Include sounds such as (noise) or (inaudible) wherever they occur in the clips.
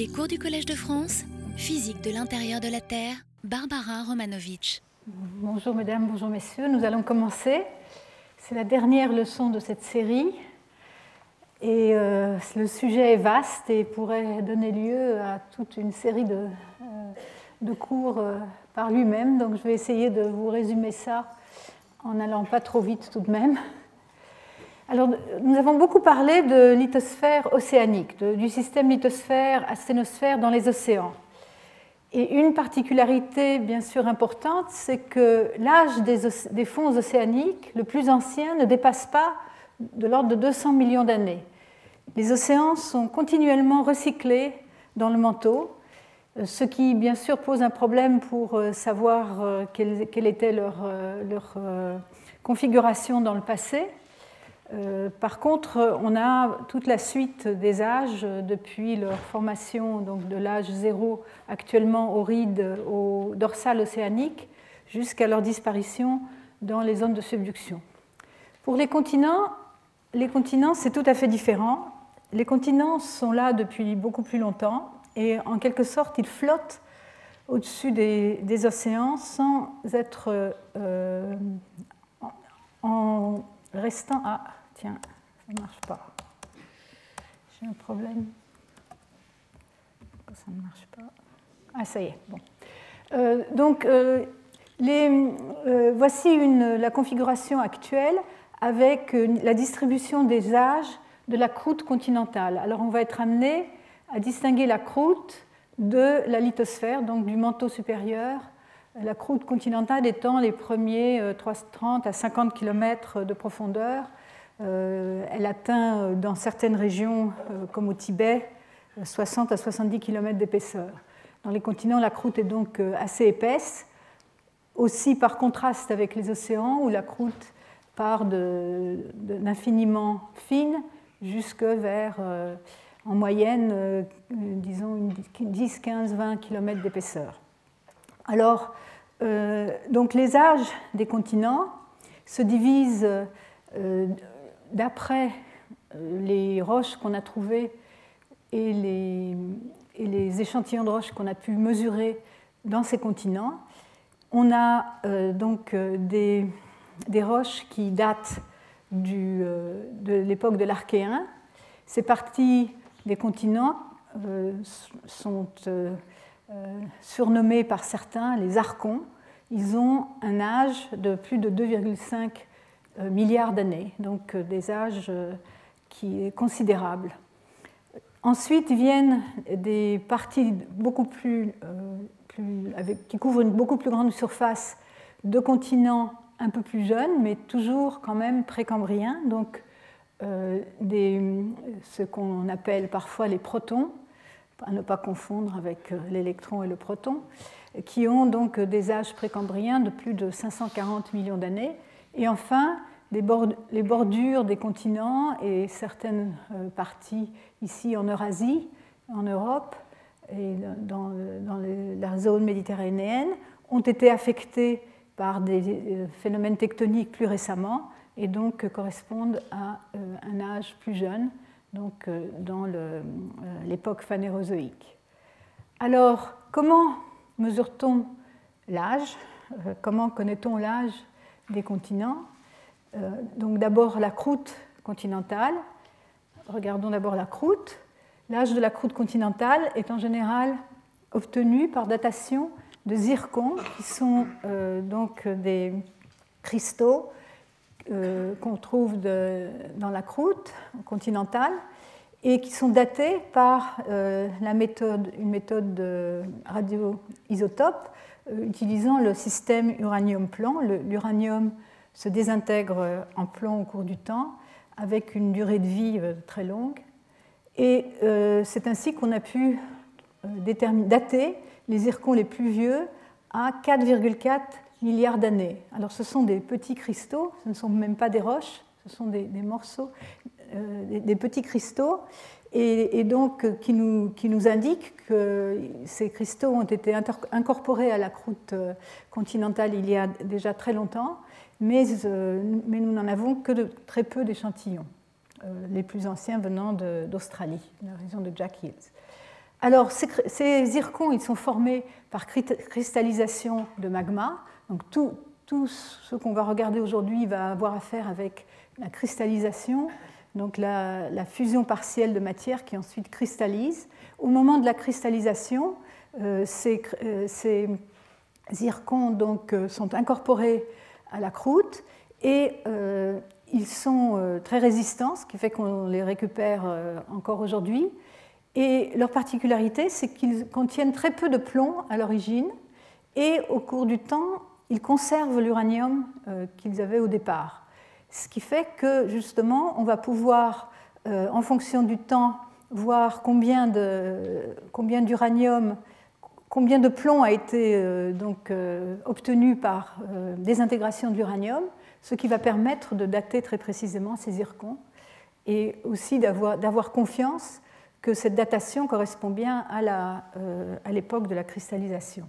Les cours du Collège de France, physique de l'intérieur de la Terre, Barbara Romanovitch. Bonjour mesdames, bonjour messieurs, nous allons commencer. C'est la dernière leçon de cette série et euh, le sujet est vaste et pourrait donner lieu à toute une série de, euh, de cours euh, par lui-même. Donc je vais essayer de vous résumer ça en n'allant pas trop vite tout de même. Alors, nous avons beaucoup parlé de lithosphère océanique, du système lithosphère-asténosphère dans les océans. Et une particularité bien sûr importante, c'est que l'âge des, fonds océaniques, le plus ancien, ne dépasse pas de l'ordre de 200 millions d'années. Les océans sont continuellement recyclés dans le manteau, ce qui bien sûr pose un problème pour euh, savoir euh, quelle, était euh, leur configuration dans le passé. Euh, par contre, on a toute la suite des âges depuis leur formation, donc de l'âge zéro actuellement au ride, au dorsal océanique, jusqu'à leur disparition dans les zones de subduction. Pour les continents, les continents, c'est tout à fait différent. Les continents sont là depuis beaucoup plus longtemps et en quelque sorte, ils flottent au-dessus des, océans sans être euh, en restant à Tiens, ça ne marche pas. J'ai un problème. Ça ne marche pas Ah, ça y est. Bon. Euh, donc, euh, les, euh, voici la configuration actuelle avec la distribution des âges de la croûte continentale. Alors, on va être amené à distinguer la croûte de la lithosphère, donc du manteau supérieur, la croûte continentale étant les premiers 30 à 50 km de profondeur elle atteint euh, dans certaines régions, euh, comme au Tibet, 60 à 70 km d'épaisseur. Dans les continents, la croûte est donc assez épaisse, aussi par contraste avec les océans, où la croûte part d'infiniment fine jusque vers, en moyenne, disons 10, 15, 20 km d'épaisseur. Alors, donc les âges des continents se divisent d'après euh, les roches qu'on a trouvées et les, échantillons de roches qu'on a pu mesurer dans ces continents, on a euh, donc euh, des, roches qui datent de l'époque de l'Archéen. Ces parties des continents sont surnommées par certains les archons. Ils ont un âge de plus de 2,5 euh, milliards d'années, donc euh, des âges euh, qui est considérable. Ensuite viennent des parties beaucoup plus, qui couvrent une beaucoup plus grande surface de continents un peu plus jeunes, mais toujours quand même précambriens, donc ce qu'on appelle parfois les protons, à ne pas confondre avec l'électron et le proton, qui ont donc des âges précambriens de plus de 540 millions d'années et enfin, les bordures des continents et certaines euh, parties ici en Eurasie, en Europe et dans, la zone méditerranéenne ont été affectées par des euh, phénomènes tectoniques plus récemment et donc correspondent à euh, un âge plus jeune, donc dans l'époque phanérozoïque. Alors, comment mesure-t-on l'âge? Comment connaît-on l'âge? Des continents. Euh, donc d'abord la croûte continentale. Regardons d'abord la croûte. L'âge de la croûte continentale est en général obtenu par datation de zircons, qui sont euh, donc des cristaux euh, qu'on trouve dans la croûte continentale et qui sont datés par une méthode de radioisotope utilisant le système uranium-plomb. L'uranium se désintègre en plomb au cours du temps avec une durée de vie euh, très longue. Et euh, c'est ainsi qu'on a pu dater les zircons les plus vieux à 4,4 milliards d'années. Alors ce sont des petits cristaux, ce ne sont même pas des roches, ce sont des, morceaux, des, petits cristaux et, donc euh, qui nous, qui indique que ces cristaux ont été incorporés à la croûte euh, continentale il y a déjà très longtemps, mais, euh, mais nous n'en avons que de très peu d'échantillons, les plus anciens venant d'Australie, la région de Jack Hills. Alors, ces, zircons, ils sont formés par cristallisation de magma. Donc, tout, ce qu'on va regarder aujourd'hui va avoir à faire avec la cristallisation, donc la, fusion partielle de matière qui ensuite cristallise. Au moment de la cristallisation, euh, euh, ces, zircons donc, euh, sont incorporés à la croûte et ils sont très résistants, ce qui fait qu'on les récupère encore aujourd'hui. Et leur particularité, c'est qu'ils contiennent très peu de plomb à l'origine et au cours du temps, ils conservent l'uranium qu'ils avaient au départ. Ce qui fait que justement, on va pouvoir, euh, en fonction du temps, voir combien de plomb a été euh, donc, obtenu par désintégration de l'uranium, ce qui va permettre de dater très précisément ces zircons et aussi d'avoir confiance que cette datation correspond bien à l'époque de la cristallisation.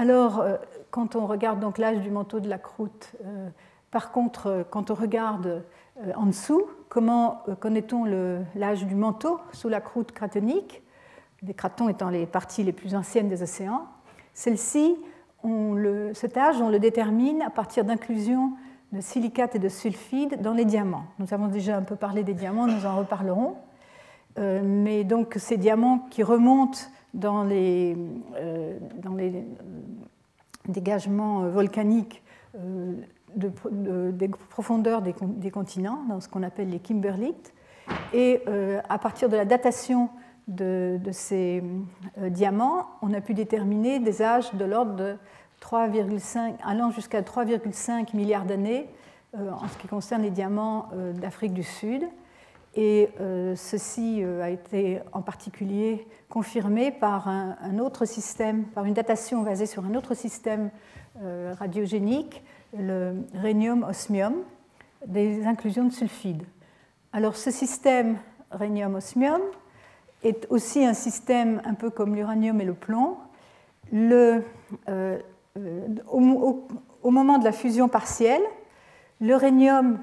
Alors, euh, quand on regarde l'âge du manteau de la croûte, euh, par contre, euh, quand on regarde en dessous, comment connaît-on l'âge du manteau sous la croûte cratonique, les cratons étant les parties les plus anciennes des océans, celle-ci, cet âge, on le détermine à partir d'inclusion de silicates et de sulfides dans les diamants. Nous avons déjà un peu parlé des diamants, nous en reparlerons. mais donc ces diamants qui remontent dans les, euh, dégagements volcaniques euh, de, des profondeurs des, continents, dans ce qu'on appelle les kimberlites. Et euh, à partir de la datation de, ces diamants, on a pu déterminer des âges de l'ordre de 3,5, allant jusqu'à 3,5 milliards d'années en ce qui concerne les diamants d'Afrique du Sud. Et euh, ceci euh, a été en particulier confirmé par un, autre système, par une datation basée sur un autre système euh, radiogénique, le rhénium-osmium, des inclusions de sulfide. Alors ce système rhénium-osmium est aussi un système un peu comme l'uranium et le plomb. Le, au, moment de la fusion partielle, le rhénium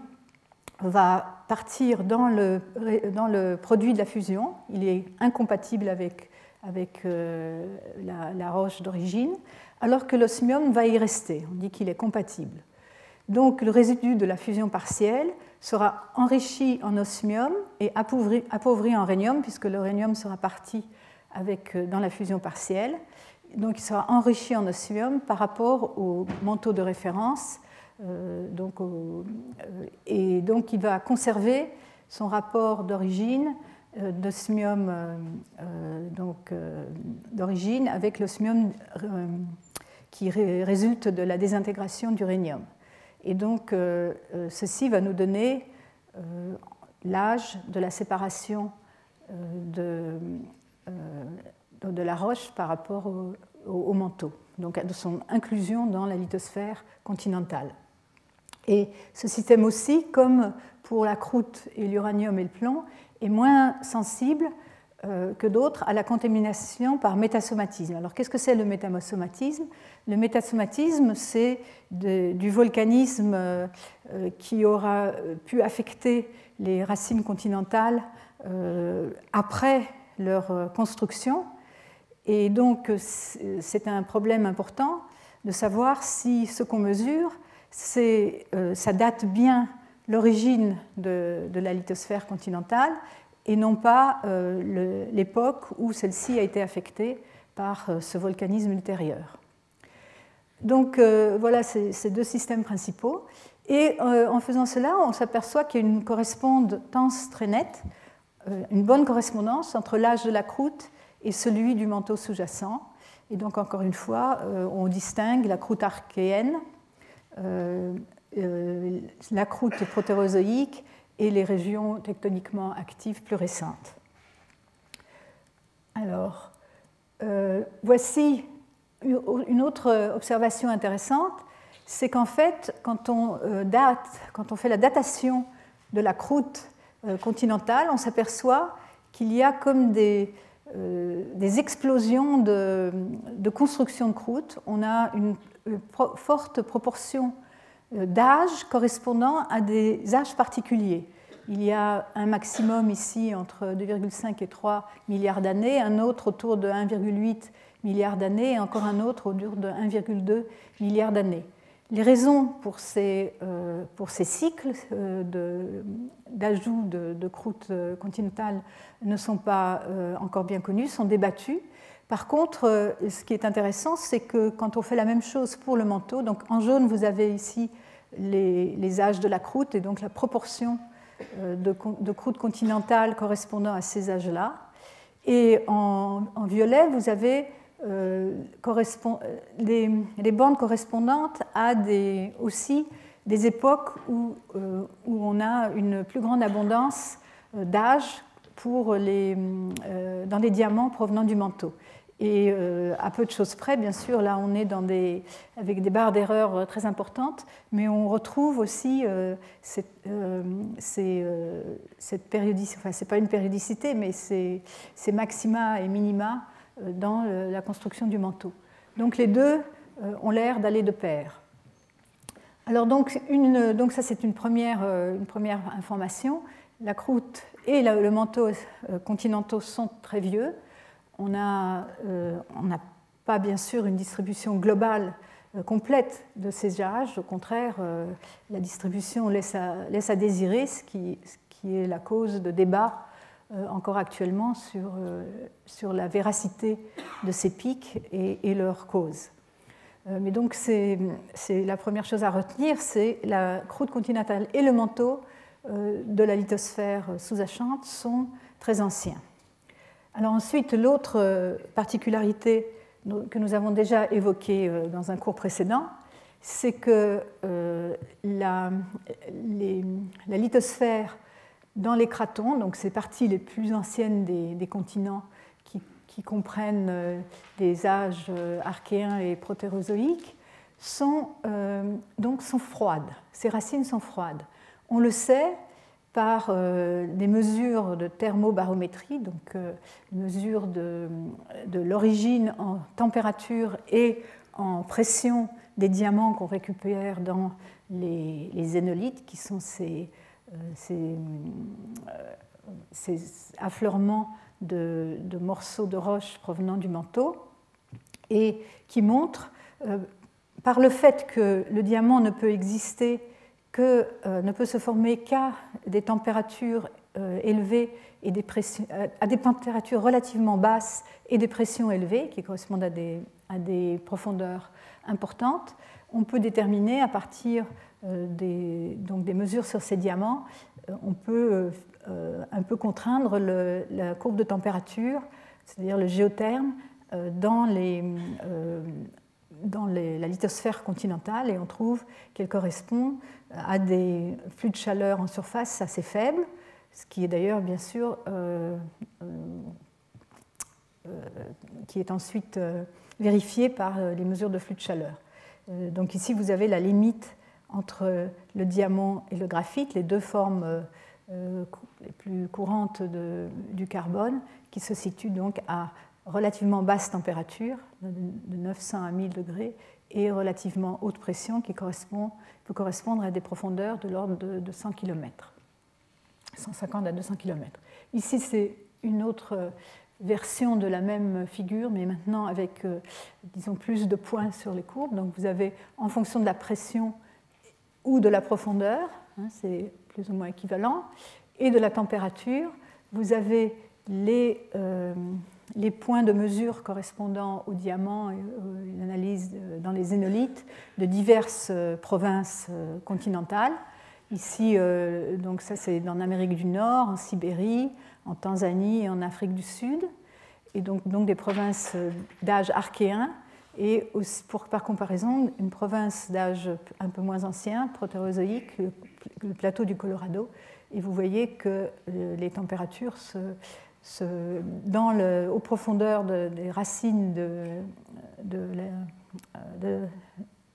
va partir dans le, produit de la fusion. Il est incompatible avec, avec euh, la, roche d'origine, alors que l'osmium va y rester. On dit qu'il est compatible. Donc le résidu de la fusion partielle sera enrichi en osmium et appauvri, en rhénium, puisque le rhénium sera parti euh, dans la fusion partielle. Donc il sera enrichi en osmium par rapport au manteau de référence euh, donc, euh, et donc il va conserver son rapport d'origine d'osmium d'origine avec l'osmium qui résulte de la désintégration d'uranium. Et donc ceci va nous donner l'âge de la séparation de, la roche par rapport au, au manteau, donc de son inclusion dans la lithosphère continentale. Et ce système aussi, comme pour la croûte et l'uranium et le plomb, est moins sensible euh, que d'autres à la contamination par métasomatisme. Alors qu'est-ce que c'est le métasomatisme? Le métasomatisme, c'est du volcanisme euh, qui aura pu affecter les racines continentales euh, après leur construction. Et donc c'est un problème important de savoir si ce qu'on mesure euh, ça date bien l'origine de, la lithosphère continentale et non pas euh, l'époque où celle-ci a été affectée par euh, ce volcanisme ultérieur. Donc voilà ces, deux systèmes principaux. Et en faisant cela, on s'aperçoit qu'il y a une correspondance très nette, une bonne correspondance entre l'âge de la croûte et celui du manteau sous-jacent. Et donc encore une fois, on distingue la croûte archéenne euh, euh, la croûte protérozoïque et les régions tectoniquement actives plus récentes. Alors, euh, voici une autre observation intéressante, c'est qu'en fait, quand on, date, quand on fait la datation de la croûte continentale, on s'aperçoit qu'il y a comme des, explosions de, construction de croûte. On a une forte proportion euh, d'âges correspondant à des âges particuliers. il y a un maximum ici entre 2,5 et 3 milliards d'années, un autre autour de 1,8 milliard d'années et encore un autre autour de 1,2 milliard d'années. Les raisons pour ces, euh, pour ces cycles euh, d'ajout de, de, croûte euh, continentale ne sont pas encore bien connues, sont débattues. Par contre, ce qui est intéressant, c'est que quand on fait la même chose pour le manteau, donc en jaune, vous avez ici les, âges de la croûte et donc la proportion de, de croûte continentale correspondant à ces âges-là. Et en, violet, vous avez euh, les, bandes correspondantes à aussi des époques où, euh, on a une plus grande abondance euh, d'âge pour les, dans les diamants provenant du manteau. Et à peu de choses près, bien sûr, là on est avec des barres d'erreur très importantes, mais on retrouve aussi cette, cette périodicité, enfin c'est pas une périodicité, mais ces, ces maxima et minima euh, dans la construction du manteau. Donc les deux euh, ont l'air d'aller de pair. Alors donc, ça c'est euh, une première information. La croûte et le manteau continentaux sont très vieux. On n'a pas bien sûr une distribution globale complète de ces âges. Au contraire, la distribution laisse à, désirer, ce qui, est la cause de débats euh, encore actuellement sur, euh, la véracité de ces pics et, leurs causes. Euh, mais donc, c'est la première chose à retenir, c'est la croûte continentale et le manteau de la lithosphère sous-jacente sont très anciens. Alors ensuite, l'autre particularité que nous avons déjà évoquée dans un cours précédent, c'est que la, les, la lithosphère dans les cratons, donc ces parties les plus anciennes des, continents qui, comprennent euh, des âges euh, archéens et protérozoïques, sont, euh, donc sont froides. Ces racines sont froides. On le sait par des mesures de thermobarométrie, donc mesures de, de l'origine en température et en pression des diamants qu'on récupère dans les, zénolithes, qui sont ces euh, euh, affleurements de, morceaux de roche provenant du manteau et qui montrent, euh, par le fait que le diamant ne peut exister que, ne peut se former qu'à des températures élevées et pressions, à des températures relativement basses et des pressions élevées qui correspondent à des, profondeurs importantes, on peut déterminer à partir euh, des, donc des mesures sur ces diamants, euh, on peut euh, un peu contraindre la courbe de température, c'est-à-dire le géotherme, dans, les, dans la lithosphère continentale et on trouve qu'elle correspond à des flux de chaleur en surface assez faibles, ce qui est d'ailleurs bien sûr qui est ensuite vérifié par les mesures de flux de chaleur. Donc ici vous avez la limite entre le diamant et le graphite, les deux formes euh, euh, les plus courantes du carbone, qui se situent donc à relativement basse température, de 900 à 1000 degrés, et relativement haute pression, qui correspond, peut correspondre à des profondeurs de l'ordre de, 100 km, 150 à 200 km. Ici, c'est une autre version de la même figure, mais maintenant avec, euh, disons, plus de points sur les courbes. Donc vous avez, en fonction de la pression ou de la profondeur, hein, c'est plus ou moins équivalent, et de la température. Vous avez les, euh, les points de mesure correspondant au diamant, une analyse dans les zénolithes de diverses euh, provinces euh, continentales. Ici, donc ça c'est en Amérique du Nord, en Sibérie, en Tanzanie et en Afrique du Sud, et donc, donc des provinces d'âge archéen et pour, par comparaison, une province d'âge un peu moins ancien, protérozoïque, le, plateau du Colorado, et vous voyez que euh, les températures se, dans le, aux profondeurs des racines de,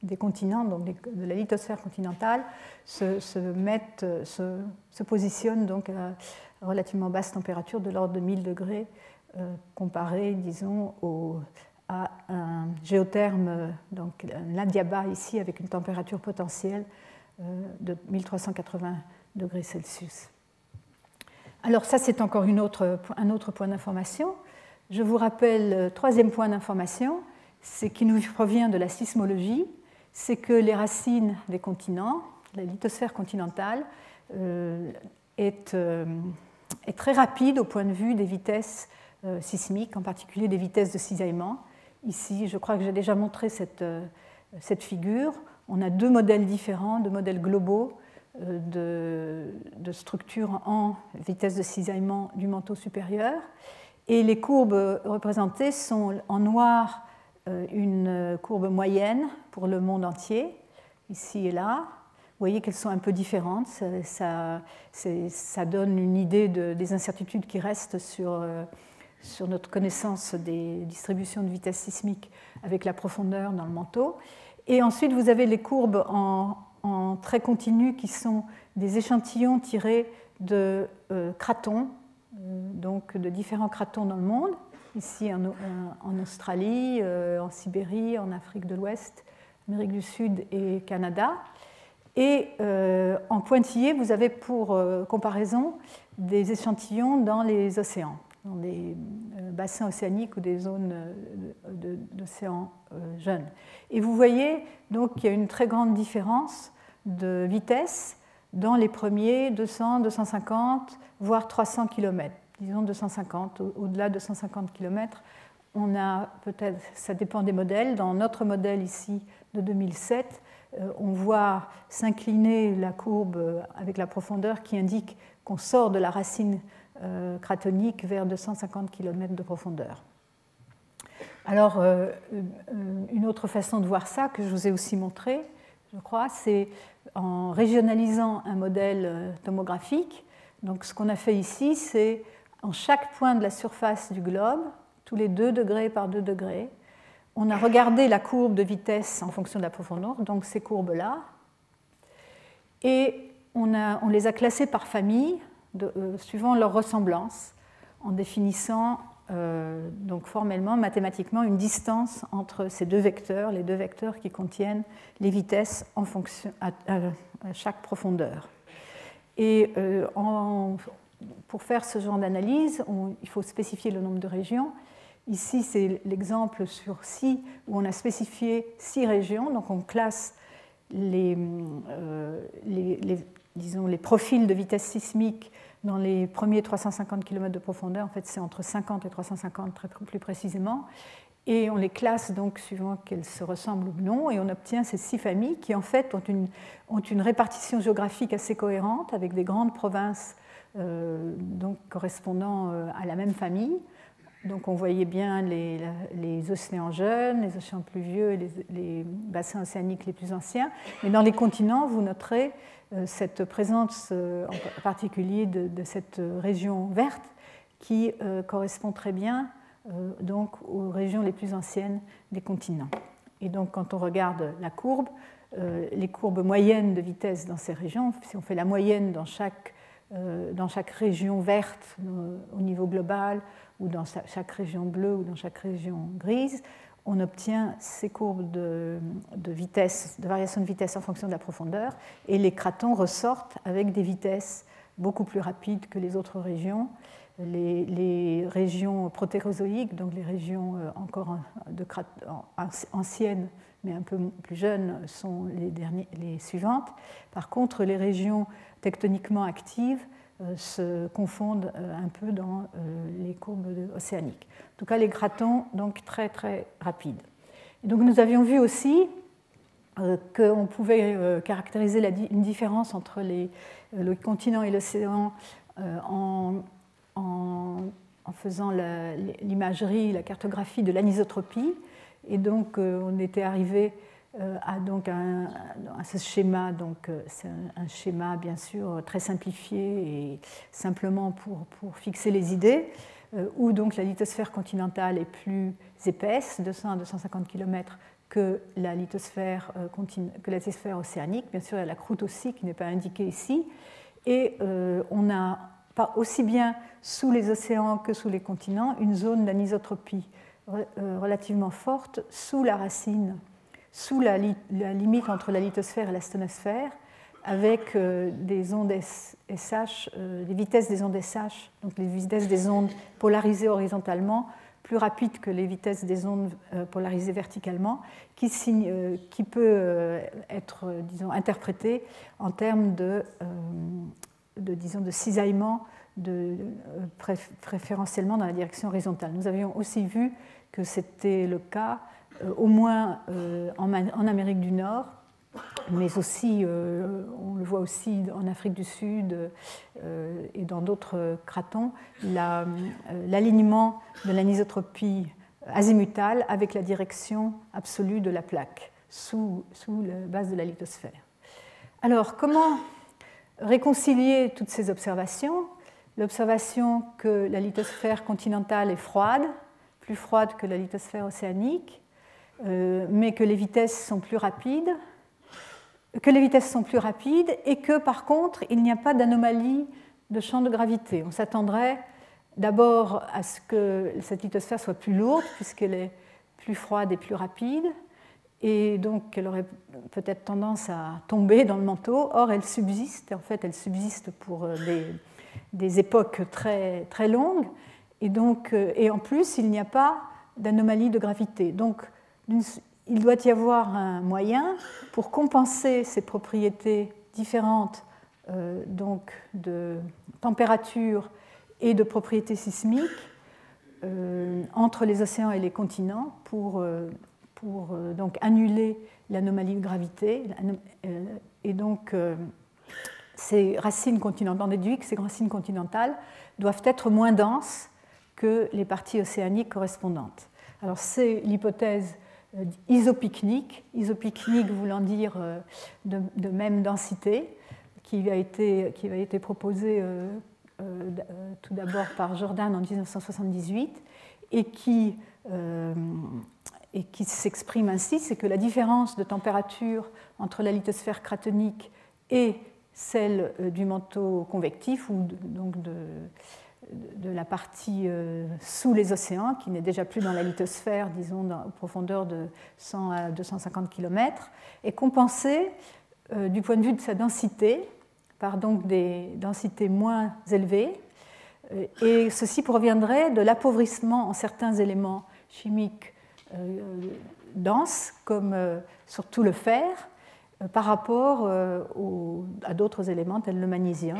des continents, donc de la lithosphère continentale, se, mettent, se, positionnent donc à relativement basse température de l'ordre de 1000 degrés, euh, comparé, disons, aux à un géotherme, donc l'Indiaba ici, avec une température potentielle euh, de 1380 degrés Celsius. Alors ça, c'est encore un autre point d'information. Je vous rappelle, le troisième point d'information, c'est qui nous provient de la sismologie, c'est que les racines des continents, la lithosphère continentale, euh, est, euh, est, très rapide au point de vue des vitesses euh, sismiques, en particulier des vitesses de cisaillement. Ici, je crois que j'ai déjà montré cette, figure. On a deux modèles différents, deux modèles globaux de, de structure en vitesse de cisaillement du manteau supérieur. Et les courbes représentées sont en noir une courbe moyenne pour le monde entier, ici et là, vous voyez qu'elles sont un peu différentes. Ça, ça, donne une idée de, des incertitudes qui restent sur, euh, sur, notre connaissance des distributions de vitesse sismique avec la profondeur dans le manteau. Et ensuite, vous avez les courbes en, en très continu qui sont des échantillons tirés de euh, cratons, euh, donc de différents cratons dans le monde, ici en, en Australie, en Sibérie, en Afrique de l'Ouest, Amérique du Sud et Canada. Et euh, en pointillé, vous avez pour euh, comparaison des échantillons dans les océans, dans des euh, bassins océaniques ou des zones d'océans jeunes. Et vous voyez donc qu'il y a une très grande différence de vitesse dans les premiers 200, 250, voire 300 km. Disons 250, au-delà de 250 km. On a peut-être, ça dépend des modèles. Dans notre modèle ici de 2007, euh, on voit s'incliner la courbe avec la profondeur qui indique qu'on sort de la racine euh, cratonique vers 250 km de profondeur. Alors, euh, une autre façon de voir ça, que je vous ai aussi montré, je crois, c'est en régionalisant un modèle tomographique. Donc, ce qu'on a fait ici, c'est en chaque point de la surface du globe, tous les 2 degrés par 2 degrés, on a regardé la courbe de vitesse en fonction de la profondeur, donc ces courbes-là, et on, les a classées par famille, euh, suivant leur ressemblance, en définissant euh, donc formellement, mathématiquement, une distance entre ces deux vecteurs, les deux vecteurs qui contiennent les vitesses en fonction, à, chaque profondeur. Et euh, pour faire ce genre d'analyse, il faut spécifier le nombre de régions Ici, c'est l'exemple sur six où on a spécifié six régions. Donc, on classe les, disons, les profils de vitesse sismique dans les premiers 350 km de profondeur. En fait, c'est entre 50 et 350 très, plus précisément. Et on les classe donc suivant qu'elles se ressemblent ou non, et on obtient ces six familles qui en fait ont une, ont une répartition géographique assez cohérente avec des grandes provinces euh, donc correspondant euh, à la même famille. Donc on voyait bien les, océans jeunes, les océans plus vieux et les, bassins océaniques les plus anciens. Mais dans les continents, vous noterez cette présence euh, en particulier de, cette région verte qui euh, correspond très bien donc aux régions les plus anciennes des continents. Et donc quand on regarde la courbe, les courbes moyennes de vitesse dans ces régions, si on fait la moyenne dans chaque, dans chaque région verte au niveau global, ou dans chaque région bleue ou dans chaque région grise, on obtient ces courbes de, vitesse, de variation de vitesse en fonction de la profondeur, et les cratons ressortent avec des vitesses beaucoup plus rapides que les autres régions. Les, régions protérozoïques, donc les régions euh, encore anciennes mais un peu plus jeunes, sont les, suivantes. Par contre, les régions tectoniquement actives se confondent euh, un peu dans euh, les courbes océaniques. En tout cas, les gratons, donc très très rapides. Et donc nous avions vu aussi qu'on pouvait caractériser une différence entre les, le continent et l'océan en, en, faisant l'imagerie, la, cartographie de l'anisotropie. Et donc on était arrivé euh, a donc un, ce schéma, donc euh, c'est un, schéma bien sûr très simplifié et simplement pour, pour fixer les idées, euh, où donc la lithosphère continentale est plus épaisse, 200 à 250 km, que la lithosphère, que la lithosphère océanique. Bien sûr, il y a la croûte aussi qui n'est pas indiquée ici. Et on a pas aussi bien sous les océans que sous les continents une zone d'anisotropie relativement forte sous la racine sous la, limite entre la lithosphère et la stonosphère, avec des ondes SH, des vitesses des ondes SH, donc les vitesses des ondes polarisées horizontalement, plus rapides que les vitesses des ondes polarisées verticalement, qui, peut être disons, interprétée en termes de, disons, de cisaillement préférentiellement dans la direction horizontale. Nous avions aussi vu que c'était le cas euh, au moins euh, en, Amérique du Nord, mais aussi, euh, on le voit aussi en Afrique du Sud et dans d'autres cratons, l'alignement de l'anisotropie azimutale avec la direction absolue de la plaque sous, sous la base de la lithosphère. Alors, comment réconcilier toutes ces observations? L'observation que la lithosphère continentale est froide, plus froide que la lithosphère océanique, euh, mais que les vitesses sont plus rapides, que les vitesses sont plus rapides et que par contre il n'y a pas d'anomalie de champ de gravité. On s'attendrait d'abord à ce que cette lithosphère soit plus lourde puisqu'elle est plus froide et plus rapide et donc elle aurait peut-être tendance à tomber dans le manteau. Or elle subsiste, en fait elle subsiste pour euh, des, des époques très, très longues et, donc, euh, et en plus il n'y a pas d'anomalie de gravité. Donc il doit y avoir un moyen pour compenser ces propriétés différentes euh, donc de température et de propriétés sismiques euh, entre les océans et les continents pour, euh, donc annuler l'anomalie de gravité. Et donc ces racines continentales, on déduit que ces racines continentales doivent être moins denses que les parties océaniques correspondantes. Alors c'est l'hypothèse isopicnique, isopicnique voulant dire euh, de, même densité, qui a été, qui proposé euh, tout d'abord par Jordan en 1978 et qui, et qui s'exprime ainsi, c'est que la différence de température entre la lithosphère cratonique et celle du manteau convectif, ou donc de, de la partie euh, sous les océans, qui n'est déjà plus dans la lithosphère, disons, dans, profondeur de 100 à 250 km, est compensée euh, du point de vue de sa densité par donc des densités moins élevées. Euh, et ceci proviendrait de l'appauvrissement en certains éléments chimiques denses, comme surtout le fer, par rapport à d'autres éléments tels le magnésium.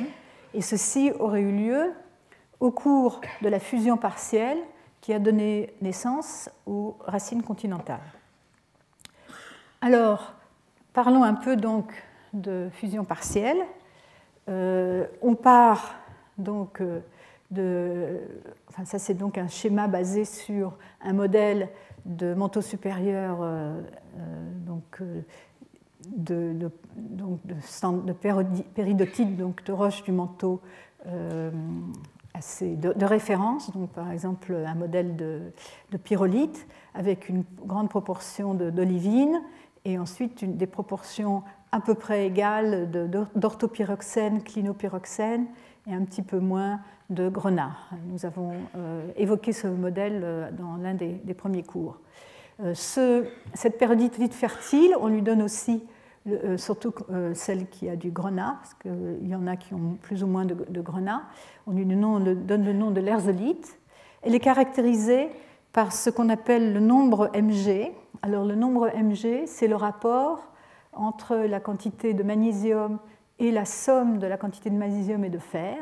Et ceci aurait eu lieu au cours de la fusion partielle qui a donné naissance aux racines continentales. Alors, parlons un peu donc de fusion partielle. Euh, on part donc euh, de. Enfin, ça, c'est donc un schéma basé sur un modèle de manteau supérieur, euh, donc, de, de, péridotite, donc de roche du manteau assez de, référence, donc par exemple un modèle de, pyrolite avec une grande proportion d'olivine et ensuite des proportions à peu près égales d'orthopyroxène, clinopyroxène et un petit peu moins de grenat. Nous avons euh, évoqué ce modèle euh, dans l'un des, premiers cours. Euh, ce, cette périodite fertile, on lui donne aussi euh, surtout euh, celle qui a du grenat, parce qu'il y en a qui ont plus ou moins de, grenat. On lui donne le nom de l'erzolite. Elle est caractérisée par ce qu'on appelle le nombre Mg. Alors le nombre Mg, c'est le rapport entre la quantité de magnésium et la somme de la quantité de magnésium et de fer.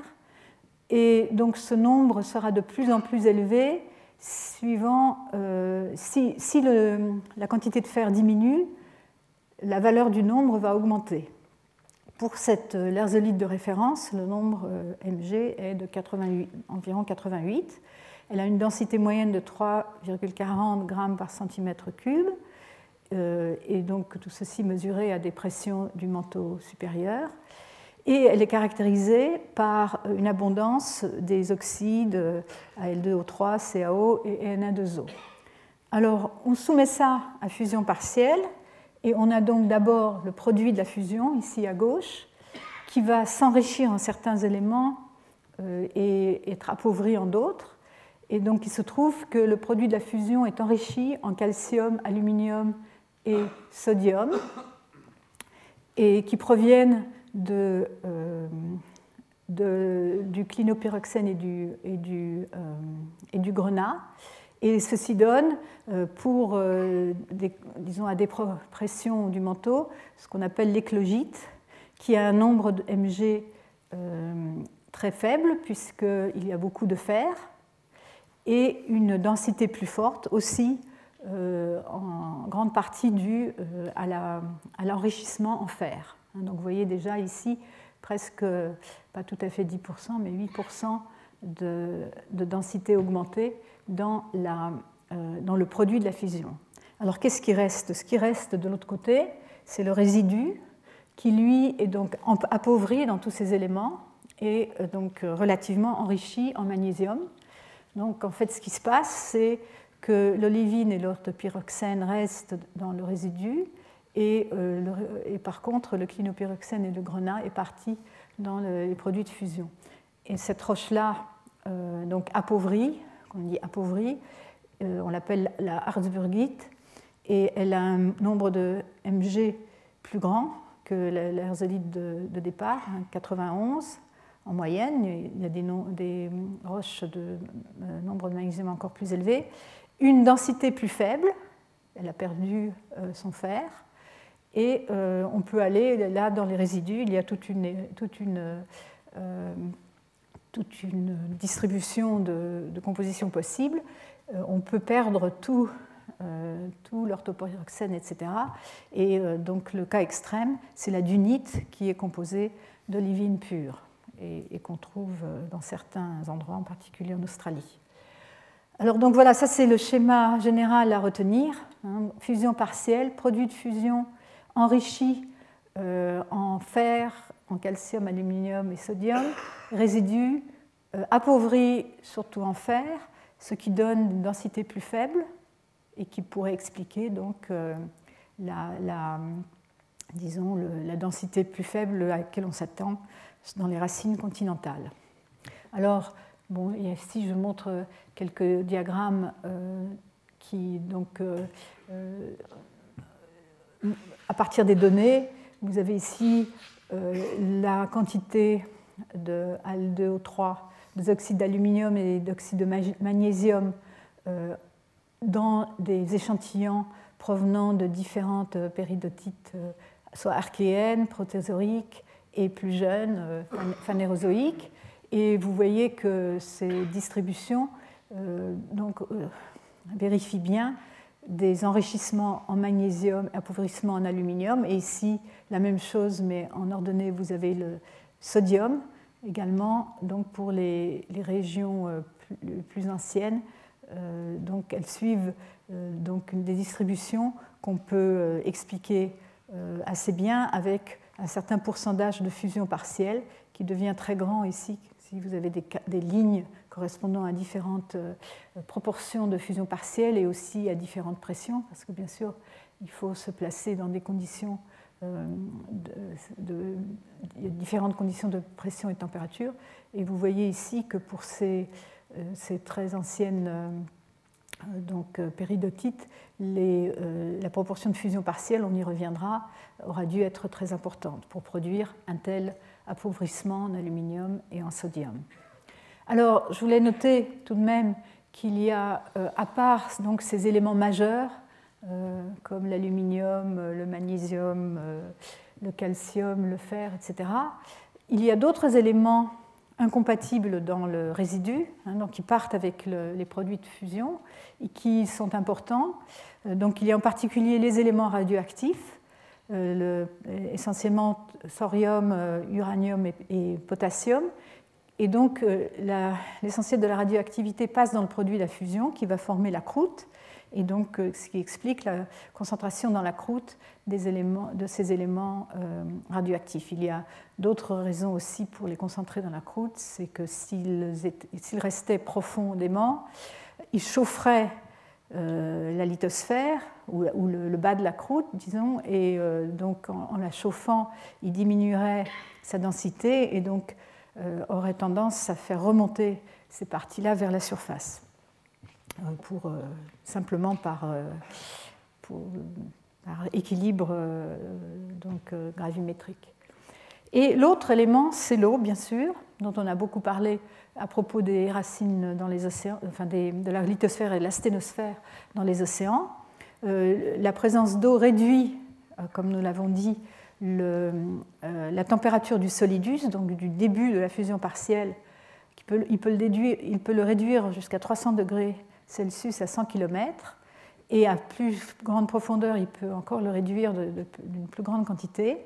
Et donc ce nombre sera de plus en plus élevé suivant euh, si, la quantité de fer diminue, la valeur du nombre va augmenter. Pour cette euh, lerzolite de référence, le nombre euh, Mg est de 88, environ 88. Elle a une densité moyenne de 3,40 g par centimètre cube, euh, et donc tout ceci mesuré à des pressions du manteau supérieur. Et elle est caractérisée par une abondance des oxydes Al2O3, CaO et Na2O. Alors, on soumet ça à fusion partielle et on a donc d'abord le produit de la fusion, ici à gauche, qui va s'enrichir en certains éléments euh, et être appauvri en d'autres. Et donc il se trouve que le produit de la fusion est enrichi en calcium, aluminium et sodium, et qui proviennent de, du clinopyroxène du, et du grenat. Et ceci donne, pour, des, disons, à des pressions du manteau, ce qu'on appelle l'éclogite, qui a un nombre de Mg très faible, puisqu'il y a beaucoup de fer, et une densité plus forte aussi euh, en grande partie due euh, à l'enrichissement en fer. Hein, donc vous voyez déjà ici presque, pas tout à fait 10%, mais 8% de, densité augmentée euh, dans le produit de la fusion. Alors qu'est-ce qui reste? Ce qui reste de l'autre côté, c'est le résidu qui lui est donc appauvri dans tous ces éléments et donc relativement enrichi en magnésium. Donc en fait ce qui se passe, c'est que l'olivine et l'orthopyroxène restent dans le résidu euh, et, par contre le clinopyroxène et le grenat est parti dans les produits de fusion. Et cette roche-là, euh, donc appauvrie, on dit appauvrie, euh, on l'appelle la Harzburgite et elle a un nombre de Mg plus grand que l'herzolite de, de, départ, 91 hein, en moyenne. Il y a des, roches de nombre de magnésium encore plus élevé une densité plus faible, elle a perdu euh, son fer, et euh, on peut aller là dans les résidus, il y a toute une, toute une, euh, toute une distribution de, compositions possibles. on peut perdre tout, tout l'orthopyroxène, etc. Et donc le cas extrême, c'est la dunite qui est composée d'olivine pure et, qu'on trouve dans certains endroits, en particulier en Australie. Alors donc voilà, ça c'est le schéma général à retenir. Hein. fusion partielle, produit de fusion enrichi euh, en fer, en calcium, aluminium et sodium, résidus euh, appauvris surtout en fer, ce qui donne une densité plus faible et qui pourrait expliquer donc euh, la, disons, la densité plus faible à laquelle on s'attend dans les racines continentales. Alors, Bon, ici, je montre quelques diagrammes euh, qui, donc, à partir des données, vous avez ici la quantité de Al2O3, des d'aluminium et d'oxydes de magnésium dans des échantillons provenant de différentes péridotites, soit archéennes, protézoïques et plus jeunes, phanérozoïques. Et vous voyez que ces distributions euh, donc, euh, vérifient bien des enrichissements en magnésium, appauvrissement en aluminium. La même chose, mais en ordonnée, vous avez le sodium également. Donc pour les, régions euh, plus, anciennes, donc elles suivent donc des distributions qu'on peut expliquer assez bien avec un certain pourcentage de fusion partielle qui devient très grand ici, si vous avez des, lignes correspondant à différentes euh, proportions de fusion partielle et aussi à différentes pressions, parce que bien sûr, il faut se placer dans des conditions, euh, différentes conditions de pression et de température. Et vous voyez ici que pour ces, euh, très anciennes donc, péridotites, la proportion de fusion partielle, on y reviendra, aura dû être très importante pour produire un tel appauvrissement en aluminium et en sodium. Alors, je voulais noter tout de même qu'il y a, euh, à part donc, ces éléments majeurs, euh, comme l'aluminium, euh, le magnésium, le calcium, le fer, etc., il y a d'autres éléments incompatibles dans le résidu, hein, donc qui partent avec les produits de fusion et qui sont importants. Donc, il y a en particulier les éléments radioactifs, euh, essentiellement thorium, euh, uranium et, potassium. Et donc, euh, l'essentiel de la radioactivité passe dans le produit de la fusion qui va former la croûte. Et donc, ce qui explique la concentration dans la croûte des éléments, de ces éléments radioactifs. Il y a d'autres raisons aussi pour les concentrer dans la croûte. C'est que s'ils restaient profondément, ils chaufferaient euh, la lithosphère ou, le, bas de la croûte, disons, et euh, donc en, la chauffant, il diminuerait sa densité et donc euh, aurait tendance à faire remonter ces parties-là vers la surface, pour, simplement par, équilibre donc, gravimétrique. Et l'autre élément, c'est l'eau, bien sûr, dont on a beaucoup parlé à propos des racines dans les océans, enfin de la lithosphère et de la sténosphère dans les océans. Euh, la présence d'eau réduit, euh, comme nous l'avons dit, euh, la température du solidus, donc du début de la fusion partielle. Il peut, le, il peut le réduire jusqu'à 300 degrés Celsius à 100 km. Et à plus grande profondeur, il peut encore le réduire d'une plus grande quantité.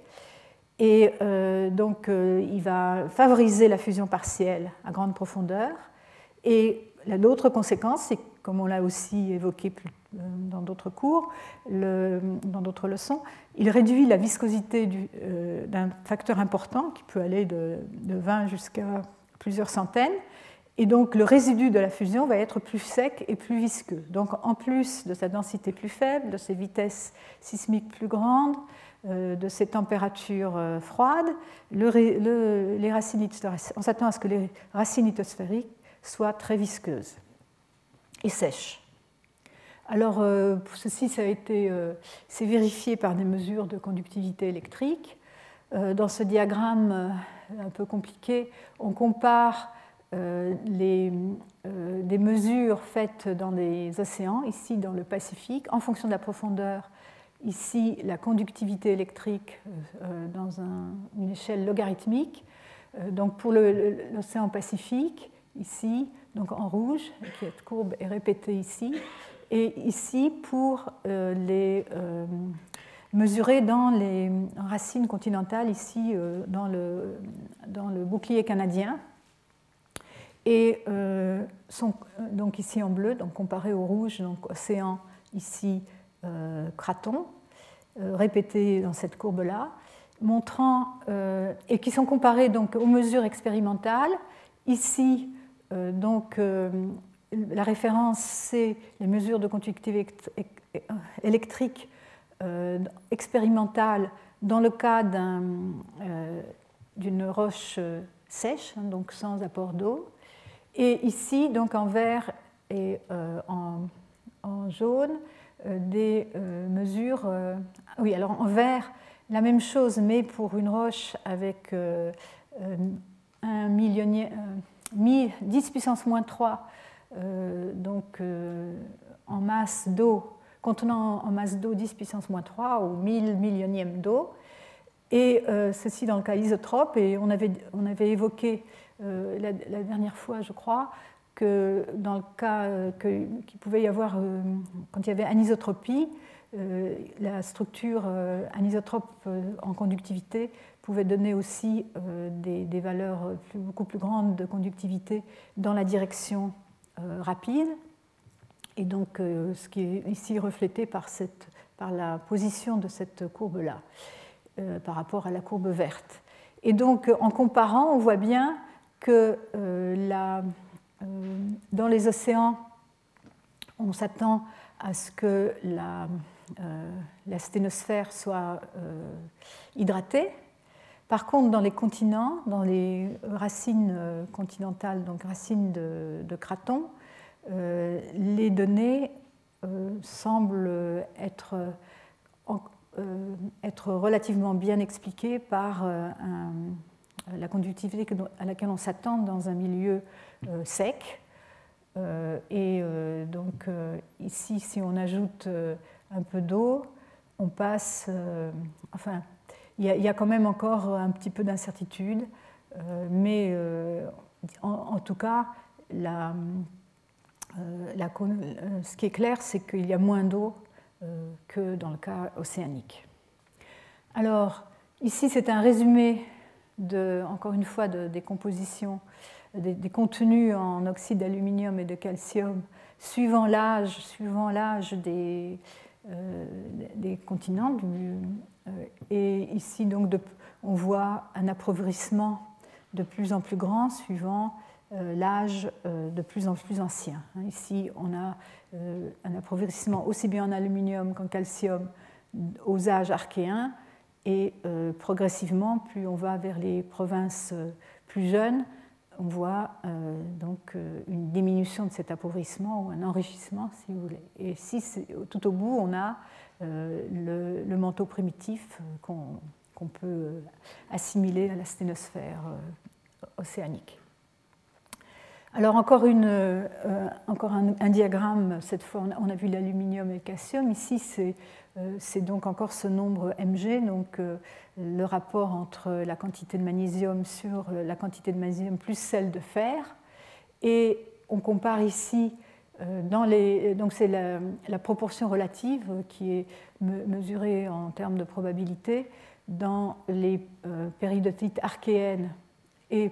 Et euh, donc, euh, il va favoriser la fusion partielle à grande profondeur. Et l'autre conséquence, c'est, comme on l'a aussi évoqué euh, dans d'autres cours, dans d'autres leçons, il réduit la viscosité d'un facteur important qui peut aller de, de 20 jusqu'à plusieurs centaines. Et donc le résidu de la fusion va être plus sec et plus visqueux. Donc en plus de sa densité plus faible, de ses vitesses sismiques plus grandes, euh, de ces températures euh, froides, les racines on s'attend à ce que les racines lithosphériques soient très visqueuses et sèches. Alors, euh, ceci, ça a été c'est vérifié par des mesures de conductivité électrique. Dans ce diagramme un peu compliqué, on compare les, des mesures faites dans les océans, ici dans le Pacifique, en fonction de la profondeur ici la conductivité électrique euh, dans une échelle logarithmique. Euh, donc pour l'océan Pacifique, ici, donc en rouge, cette courbe est répétée ici, et ici pour euh, les mesurer dans les racines continentales, ici dans le, dans le bouclier canadien. Et sont, donc ici en bleu, donc comparé au rouge, donc océan ici euh, cratons euh, répétés dans cette courbe-là, montrant euh, et qui sont comparés donc aux mesures expérimentales. Ici, donc la référence c'est les mesures de conductivité électrique expérimentales dans le cas d'une roche sèche, hein, donc sans apport d'eau. Et ici, donc en vert et en jaune, euh, des euh, mesures. Euh, oui, alors en vert, la même chose, mais pour une roche avec un millionième, 10 puissance moins 3, donc en masse d'eau, contenant en masse d'eau 10 puissance moins 3 ou 1000 millionièmes d'eau. Et ceci dans le cas isotrope, et on avait, on avait évoqué la, la, dernière fois, je crois, que dans le cas euh, qu'il pouvait y avoir, euh, quand il y avait anisotropie, euh, la structure anisotrope en conductivité pouvait donner aussi des, valeurs beaucoup plus grandes de conductivité dans la direction rapide. Et donc, ce qui est ici reflété par, cette, par la position de cette courbe-là, par rapport à la courbe verte. Et donc, en comparant, on voit bien que la euh, dans les océans, on s'attend à ce que la, euh, sténosphère soit euh, hydratée. Par contre, dans les continents, dans les racines continentales, donc racines de, de cratons, les données semblent être, être, relativement bien expliquées par la conductivité à laquelle on s'attend dans un milieu euh, sec. Euh, et euh, donc ici, si on ajoute un peu d'eau, on passe. enfin, il y, a quand même encore un petit peu d'incertitude, mais en, tout cas, ce qui est clair, c'est qu'il y a moins d'eau que dans le cas océanique. Alors, ici, c'est un résumé, de, encore une fois, de, des compositions des, contenus en oxyde d'aluminium et de calcium suivant l'âge, suivant l'âge des, euh, continents. Euh, et ici, donc, on voit un appauvrissement de plus en plus grand suivant euh, l'âge de plus en plus ancien. Hein, ici, on a un appauvrissement aussi bien en aluminium qu'en calcium aux âges archéens, et progressivement, plus on va vers les provinces plus jeunes, on voit euh, donc euh, une diminution de cet appauvrissement ou un enrichissement, si vous voulez. Et si tout au bout, on a euh, le, manteau primitif qu'on peut assimiler à la sténosphère océanique. Alors encore, euh, un, diagramme, cette fois on a vu l'aluminium et le calcium, ici c'est euh, donc encore ce nombre mg, donc euh, le rapport entre la quantité de magnésium sur la quantité de magnésium plus celle de fer, et on compare ici, dans les, donc c'est la, la, proportion relative qui est mesurée en termes de probabilité dans les péridotites archéennes et,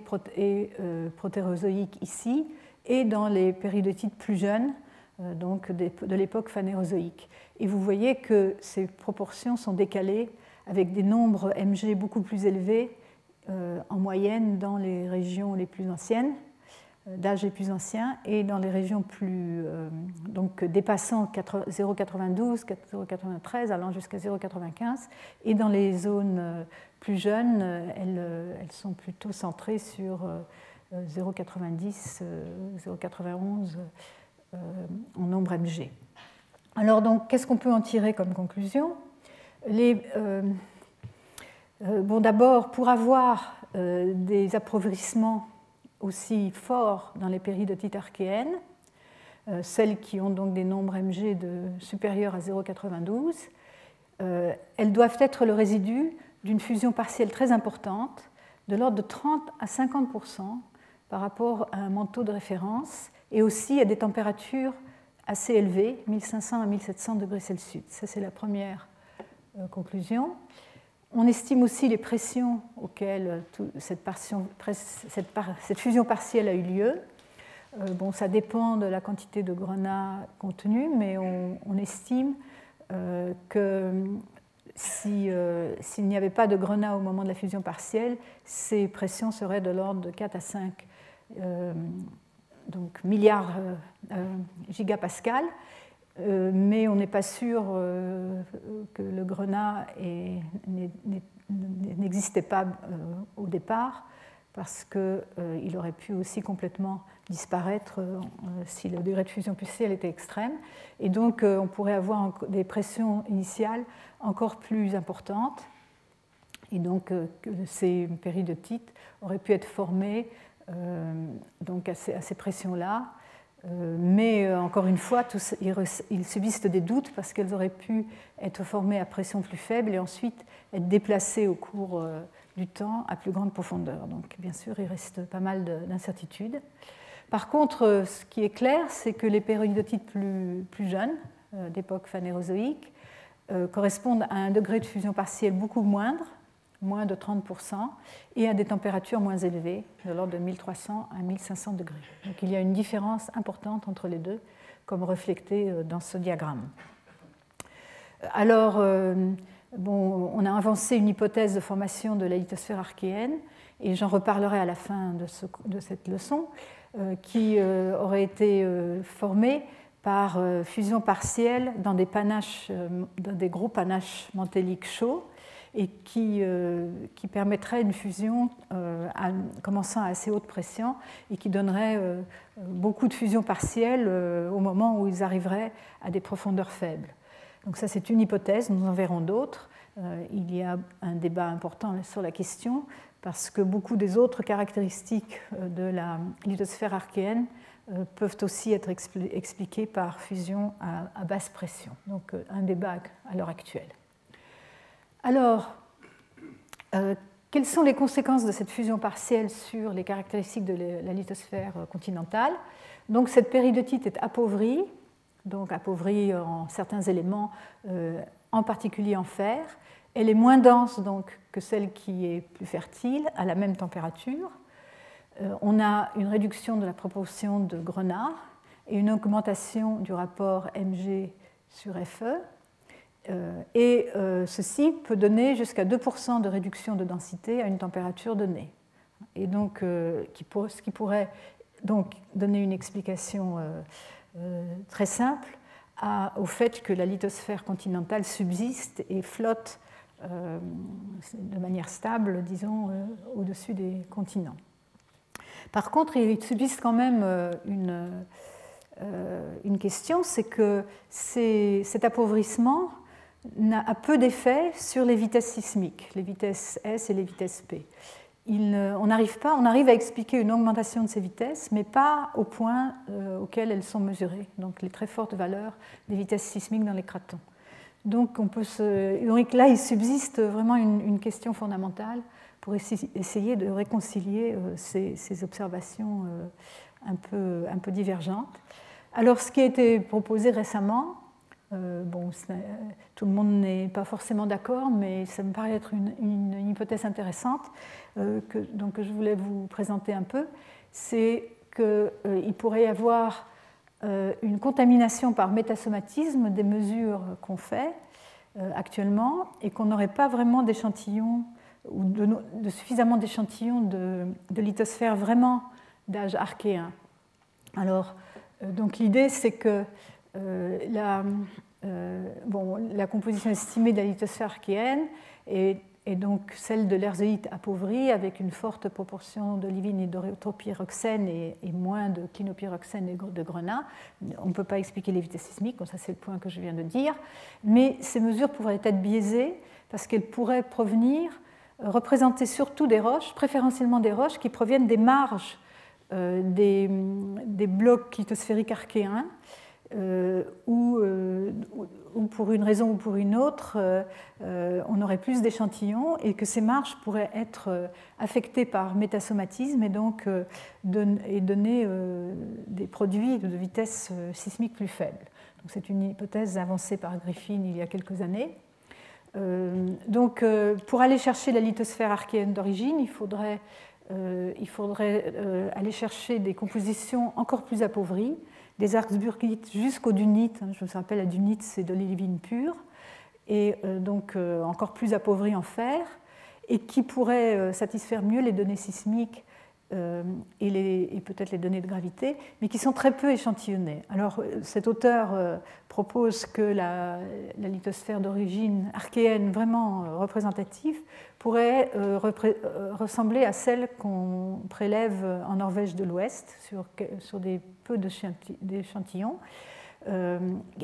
euh, protérozoïques ici, et dans les péridotites plus jeunes, euh, donc de l'époque phanérozoïque. Et vous voyez que ces proportions sont décalées avec des nombres Mg beaucoup plus élevés euh, en moyenne dans les régions les plus anciennes, euh, d'âge les plus anciens et dans les régions plus euh, donc dépassant 0,92, 0,93 allant jusqu'à 0,95 et dans les zones euh, plus jeunes elles sont plutôt centrées sur 0,90 0,91 en nombre mg. Alors donc qu'est-ce qu'on peut en tirer comme conclusion? Les, bon d'abord pour avoir des appauvissements aussi fort dans les péridotites archéennes, euh, celles qui ont donc des nombres Mg de, supérieurs à 0,92. Euh, elles doivent être le résidu d'une fusion partielle très importante, de l'ordre de 30 à 50% par rapport à un manteau de référence, et aussi à des températures assez élevées, 1500 à 1700 degrés Celsius. Ça, c'est la première euh, conclusion. On estime aussi les pressions auxquelles cette, fusion partielle a eu lieu. Euh, bon, ça dépend de la quantité de grenat contenue, mais on, estime euh, que euh, s'il n'y avait pas de grenat au moment de la fusion partielle, ces pressions seraient de l'ordre de 4 à 5 donc milliards gigapascales. Euh, mais on n'est pas sûr euh, que le grenat n'existait pas euh, au départ, parce qu'il aurait pu aussi complètement disparaître si le degré de fusion partielle était extrême. Et donc on pourrait avoir des pressions initiales encore plus importantes. Et donc ces péridotites auraient pu être formées donc à ces pressions-là euh, mais euh, encore une fois, il subsiste des doutes parce qu'elles auraient pu être formées à pression plus faible et ensuite être déplacées au cours euh, du temps à plus grande profondeur. Donc bien sûr, il reste pas mal d'incertitudes. Par contre, ce qui est clair, c'est que les péridotites plus jeunes, d'époque phanérozoïque, correspondent à un degré de fusion partielle beaucoup moindre, moins de 30%, et à des températures moins élevées, de l'ordre de 1300 à 1500 degrés. Donc il y a une différence importante entre les deux, comme reflété euh, dans ce diagramme. Alors, euh, bon, on a avancé une hypothèse de formation de la lithosphère archéenne, et j'en reparlerai à la fin de, cette leçon, euh, qui aurait été formée par fusion partielle dans des, panaches, dans des gros panaches mantéliques chauds et qui, euh, qui permettrait une fusion euh, commençant à assez haute pression et qui donnerait euh, beaucoup de fusion partielle au moment où ils arriveraient à des profondeurs faibles. Donc ça c'est une hypothèse, nous en verrons d'autres. il y a un débat important sur la question parce que beaucoup des autres caractéristiques de la lithosphère archéenne peuvent aussi être expliquées par fusion à basse pression. Donc un débat à l'heure actuelle. Alors, euh, quelles sont les conséquences de cette fusion partielle sur les caractéristiques de la lithosphère euh, continentale? Donc, cette péridotite est appauvrie, donc appauvrie en certains éléments, euh, en particulier en fer. Elle est moins dense donc, que celle qui est plus fertile à la même température. on a une réduction de la proportion de grenat et une augmentation du rapport Mg sur Fe. Euh, et euh, ceci peut donner jusqu'à 2% de réduction de densité à une température donnée. Et donc, euh, ce qui pourrait donc donner une explication très simple au fait que la lithosphère continentale subsiste et flotte de manière stable, disons, au-dessus des continents. Par contre, il subsiste quand même une, une question, c'est que cet appauvrissement a peu d'effet sur les vitesses sismiques, les vitesses S et les vitesses P. on n'arrive pas, on arrive à expliquer une augmentation de ces vitesses, mais pas au point euh, auquel elles sont mesurées, donc les très fortes valeurs des vitesses sismiques dans les cratons. Donc, on peut se... là, il subsiste vraiment une, question fondamentale pour essayer de réconcilier euh, ces, observations euh, un peu, un peu divergentes. Alors, ce qui a été proposé récemment, euh, bon, tout le monde n'est pas forcément d'accord, mais ça me paraît être une, hypothèse intéressante que, donc, que je voulais vous présenter un peu. C'est qu'il pourrait y avoir euh, une contamination par métasomatisme des mesures qu'on fait euh, actuellement et qu'on n'aurait pas vraiment d'échantillons ou de, suffisamment d'échantillons de, lithosphère vraiment d'âge archéen. Alors, euh, donc l'idée c'est que la, bon, la composition estimée de la lithosphère archéenne est donc celle de l'erzéite appauvrie avec une forte proportion d'olivine et d'erythropyroxène et, et, moins de clinopyroxène et de grenat. On ne peut pas expliquer les vitesses sismiques, ça c'est le point que je viens de dire, mais ces mesures pourraient être biaisées parce qu'elles pourraient provenir, euh, représenter surtout des roches, préférentiellement des roches qui proviennent des marges euh, des, des, blocs lithosphériques archéens euh, euh, ou, pour une raison ou pour une autre, euh, on aurait plus d'échantillons et que ces marges pourraient être affectées par métasomatisme et donc donner des produits de vitesse sismique plus faible. C'est une hypothèse avancée par Griffin il y a quelques années. donc, pour aller chercher la lithosphère archéenne d'origine, il faudrait aller chercher des compositions encore plus appauvries, des arcsburgites jusqu'au dunite. Hein, je me rappelle, la dunite, c'est de l'olivine pure, et euh, donc euh, encore plus appauvrie en fer, et qui pourrait euh, satisfaire mieux les données sismiques et, peut-être les données de gravité, mais qui sont très peu échantillonnées. Alors cet auteur propose que la, lithosphère d'origine archéenne vraiment représentative pourrait ressembler à celle qu'on prélève en Norvège de l'Ouest sur, sur des peu d'échantillons, euh,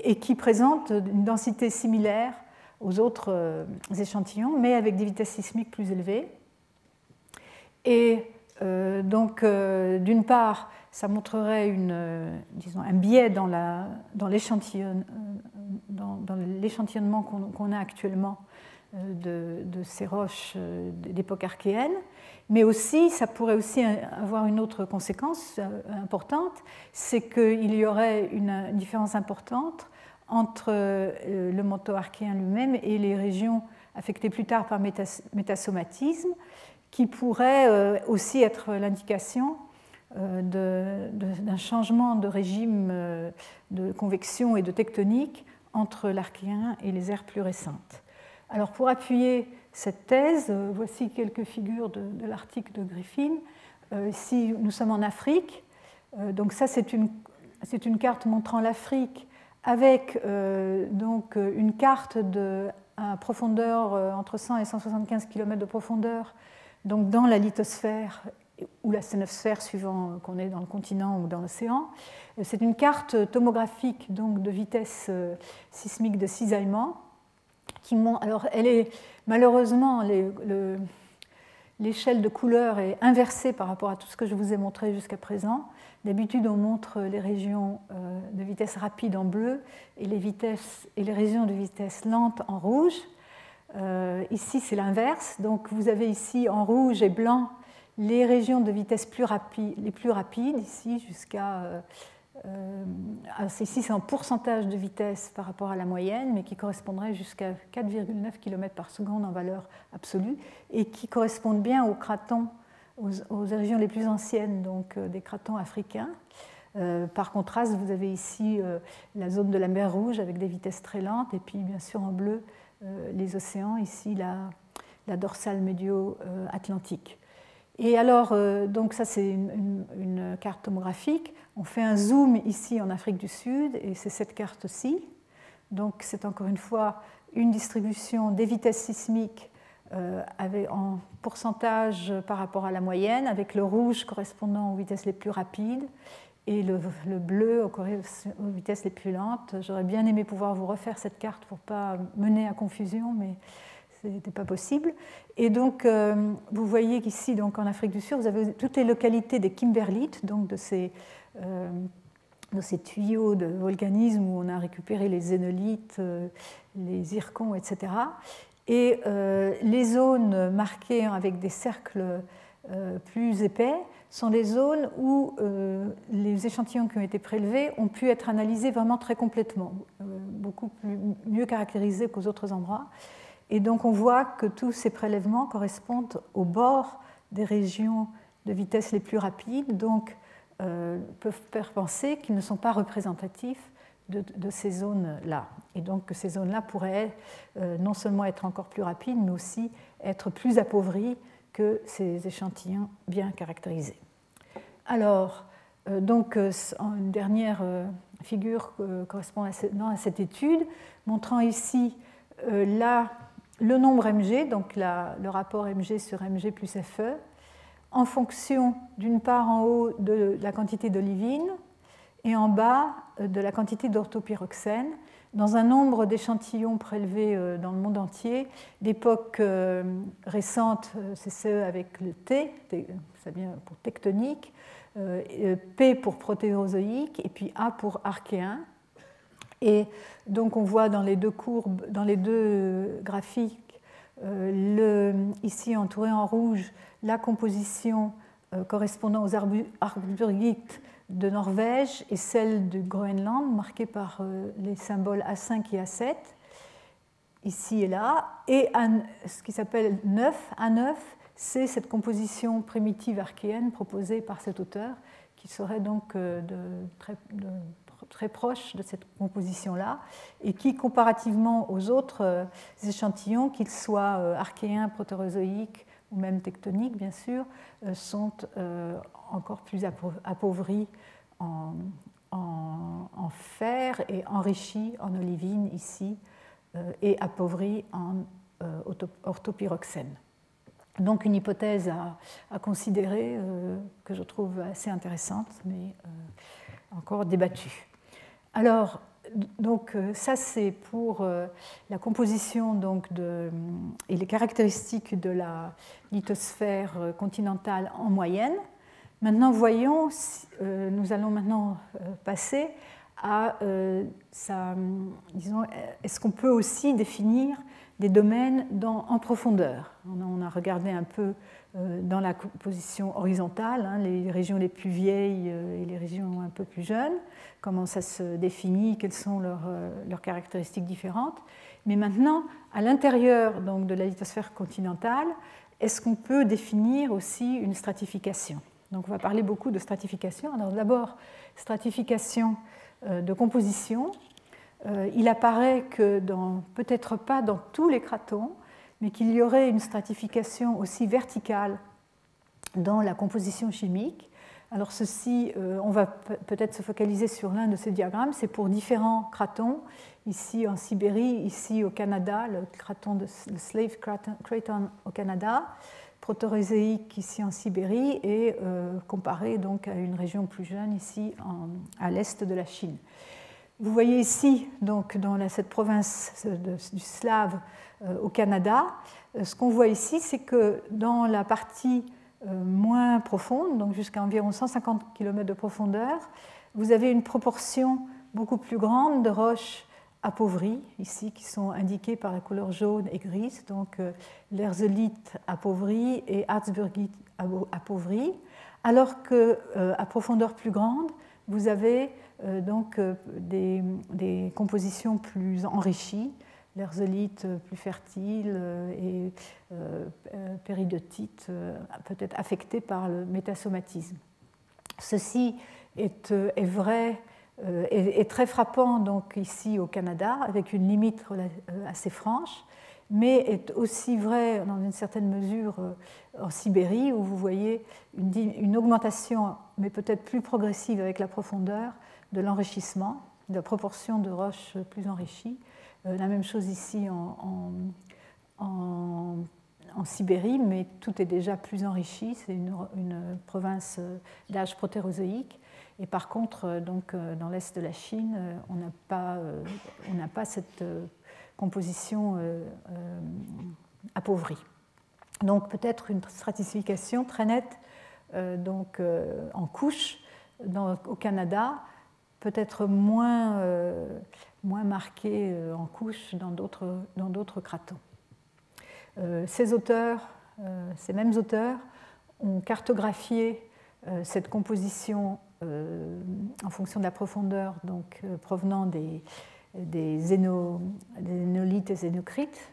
et qui présente une densité similaire aux autres euh, échantillons, mais avec des vitesses sismiques plus élevées. Et euh, donc, d'une part, ça montrerait disons, un biais dans l'échantillonnement qu'on a actuellement de, ces roches d'époque archéenne. Mais aussi, ça pourrait aussi avoir une autre conséquence euh, importante, c'est qu'il y aurait une différence importante entre euh, le manteau archéen lui-même et les régions affectées plus tard par métasomatisme, qui pourrait euh, aussi être l'indication d'un changement de régime de convection et de tectonique entre l'archéen et les ères plus récentes. Alors pour appuyer cette thèse. Euh, voici quelques figures de, l'article de Griffin. Euh, ici, nous sommes en Afrique. Euh, donc ça, c'est une, carte montrant l'Afrique avec donc une carte de profondeur entre 100 et 175 km de profondeur, donc dans la lithosphère ou la sténosphère suivant qu'on est dans le continent ou dans l'océan. C'est une carte tomographique donc de vitesse sismique de cisaillement alors, elle est malheureusement l'échelle de couleur est inversée par rapport à tout ce que je vous ai montré jusqu'à présent. D'habitude, on montre les régions euh, de vitesse rapide en bleu et les régions de vitesse lente en rouge. Euh, ici, c'est l'inverse. Donc, vous avez ici en rouge et blanc les régions de vitesse les plus rapides, ici jusqu'à euh, euh, ici, c'est en pourcentage de vitesse par rapport à la moyenne, mais qui correspondrait jusqu'à 4,9 km par seconde en valeur absolue, et qui correspondent bien aux cratons, aux, régions les plus anciennes, donc euh, des cratons africains. Par contraste, vous avez ici la zone de la mer Rouge avec des vitesses très lentes, et puis bien sûr en bleu les océans, ici la, dorsale médio-atlantique. Et alors, euh, donc ça c'est une, carte tomographique. On fait un zoom ici en Afrique du Sud et c'est cette carte-ci. Donc c'est encore une fois une distribution des vitesses sismiques euh, en pourcentage par rapport à la moyenne, avec le rouge correspondant aux vitesses les plus rapides et le, bleu aux, aux, vitesses les plus lentes. J'aurais bien aimé pouvoir vous refaire cette carte pour ne pas mener à confusion, mais ce n'était pas possible. Et donc, euh, vous voyez qu'ici, en Afrique du Sud, vous avez toutes les localités des kimberlites, donc de ces, euh, de ces tuyaux de volcanisme où on a récupéré les zénolites, euh, les zircons, etc. Et les zones marquées avec des cercles plus épais sont des zones où les échantillons qui ont été prélevés ont pu être analysés vraiment très complètement, beaucoup plus, mieux caractérisés qu'aux autres endroits. Et donc on voit que tous ces prélèvements correspondent au bord des régions de vitesse les plus rapides, donc euh, peuvent faire penser qu'ils ne sont pas représentatifs de, ces zones-là. Et donc que ces zones-là pourraient euh, non seulement être encore plus rapides, mais aussi être plus appauvries ces échantillons bien caractérisés. Alors, euh, donc, une dernière figure correspond à cette étude, montrant ici là le nombre mg, donc le rapport mg sur mg plus fe, en fonction d'une part en haut de la quantité d'olivine et en bas euh, de la quantité d'orthopyroxène dans un nombre d'échantillons prélevés euh, dans le monde entier, d'époque euh, récente, c'est ce avec le T, ça vient pour tectonique, P pour protérozoïque et puis A pour archéen. Et donc on voit dans les deux courbes, dans les deux graphiques, euh, ici entouré en rouge, la composition euh, correspondant aux arburgites de Norvège et celle du Groenland, marquée par euh, les symboles A5 et A7, ici et là. Et ce qui s'appelle 9, A9, c'est cette composition primitive archéenne proposée par cet auteur, qui serait donc de, très, très proche de cette composition-là et qui, comparativement aux autres euh, échantillons, qu'ils soient euh, archéens, protérozoïques ou même tectoniques, bien sûr, euh, sont encore plus appauvris en, fer et enrichis en olivine ici et appauvris en orthopyroxène. Donc une hypothèse à, considérer que je trouve assez intéressante, mais encore débattue. Alors, donc, euh, ça, c'est pour euh, la composition donc, et les caractéristiques de la lithosphère euh, continentale en moyenne. Maintenant, voyons, nous allons maintenant passer à ça, disons, est-ce qu'on peut aussi définir des domaines en profondeur? On a, regardé un peu dans la composition horizontale, hein, les régions les plus vieilles et les régions un peu plus jeunes comment ça se définit, quelles sont leurs, euh, leurs caractéristiques différentes. Mais maintenant, à l'intérieur donc, de la lithosphère continentale, est-ce qu'on peut définir aussi une stratification? Donc on va parler beaucoup de stratification. Alors d'abord, stratification euh, de composition. Euh, il apparaît que peut-être pas dans tous les cratons, mais qu'il y aurait une stratification aussi verticale dans la composition chimique. Alors ceci, euh, on va peut-être se focaliser sur l'un de ces diagrammes, c'est pour différents cratons, ici en Sibérie, ici au Canada, le craton Slave Craton au Canada, protoréséique ici en Sibérie et euh, comparé donc à une région plus jeune ici à l'est de la Chine. Vous voyez ici, donc, dans cette province du Slave euh, au Canada, ce qu'on voit ici, c'est que dans la partie euh, moins profonde, donc jusqu'à environ 150 km de profondeur, vous avez une proportion beaucoup plus grande de roches appauvries, ici, qui sont indiquées par la couleur jaune et grise, donc euh, l'erzolite appauvrie et harzburgite appauvrie, alors qu'à euh, profondeur plus grande, vous avez donc des, des, compositions plus enrichies, l'erzolite plus fertile euh, et euh, euh, péridotite peut-être affectée par le métasomatisme. Ceci est vrai et, très frappant donc ici au Canada avec une limite assez franche, mais est aussi vrai dans une certaine mesure en Sibérie où vous voyez une, une augmentation, mais peut-être plus progressive avec la profondeur de l'enrichissement, de la proportion de roches plus enrichies, euh, la même chose ici en, en, Sibérie, mais tout est déjà plus enrichi. C'est une, province euh, d'âge protérozoïque. Et par contre, donc, dans l'est de la Chine, on n'a pas, pas, cette composition appauvrie. Donc peut-être une stratification très nette donc, en couches au Canada, peut-être moins, moins marquée en couches dans d'autres cratons. ces auteurs, ces mêmes auteurs, ont cartographié cette composition en fonction de la profondeur donc, provenant des, des, zénolithes et zénocrites,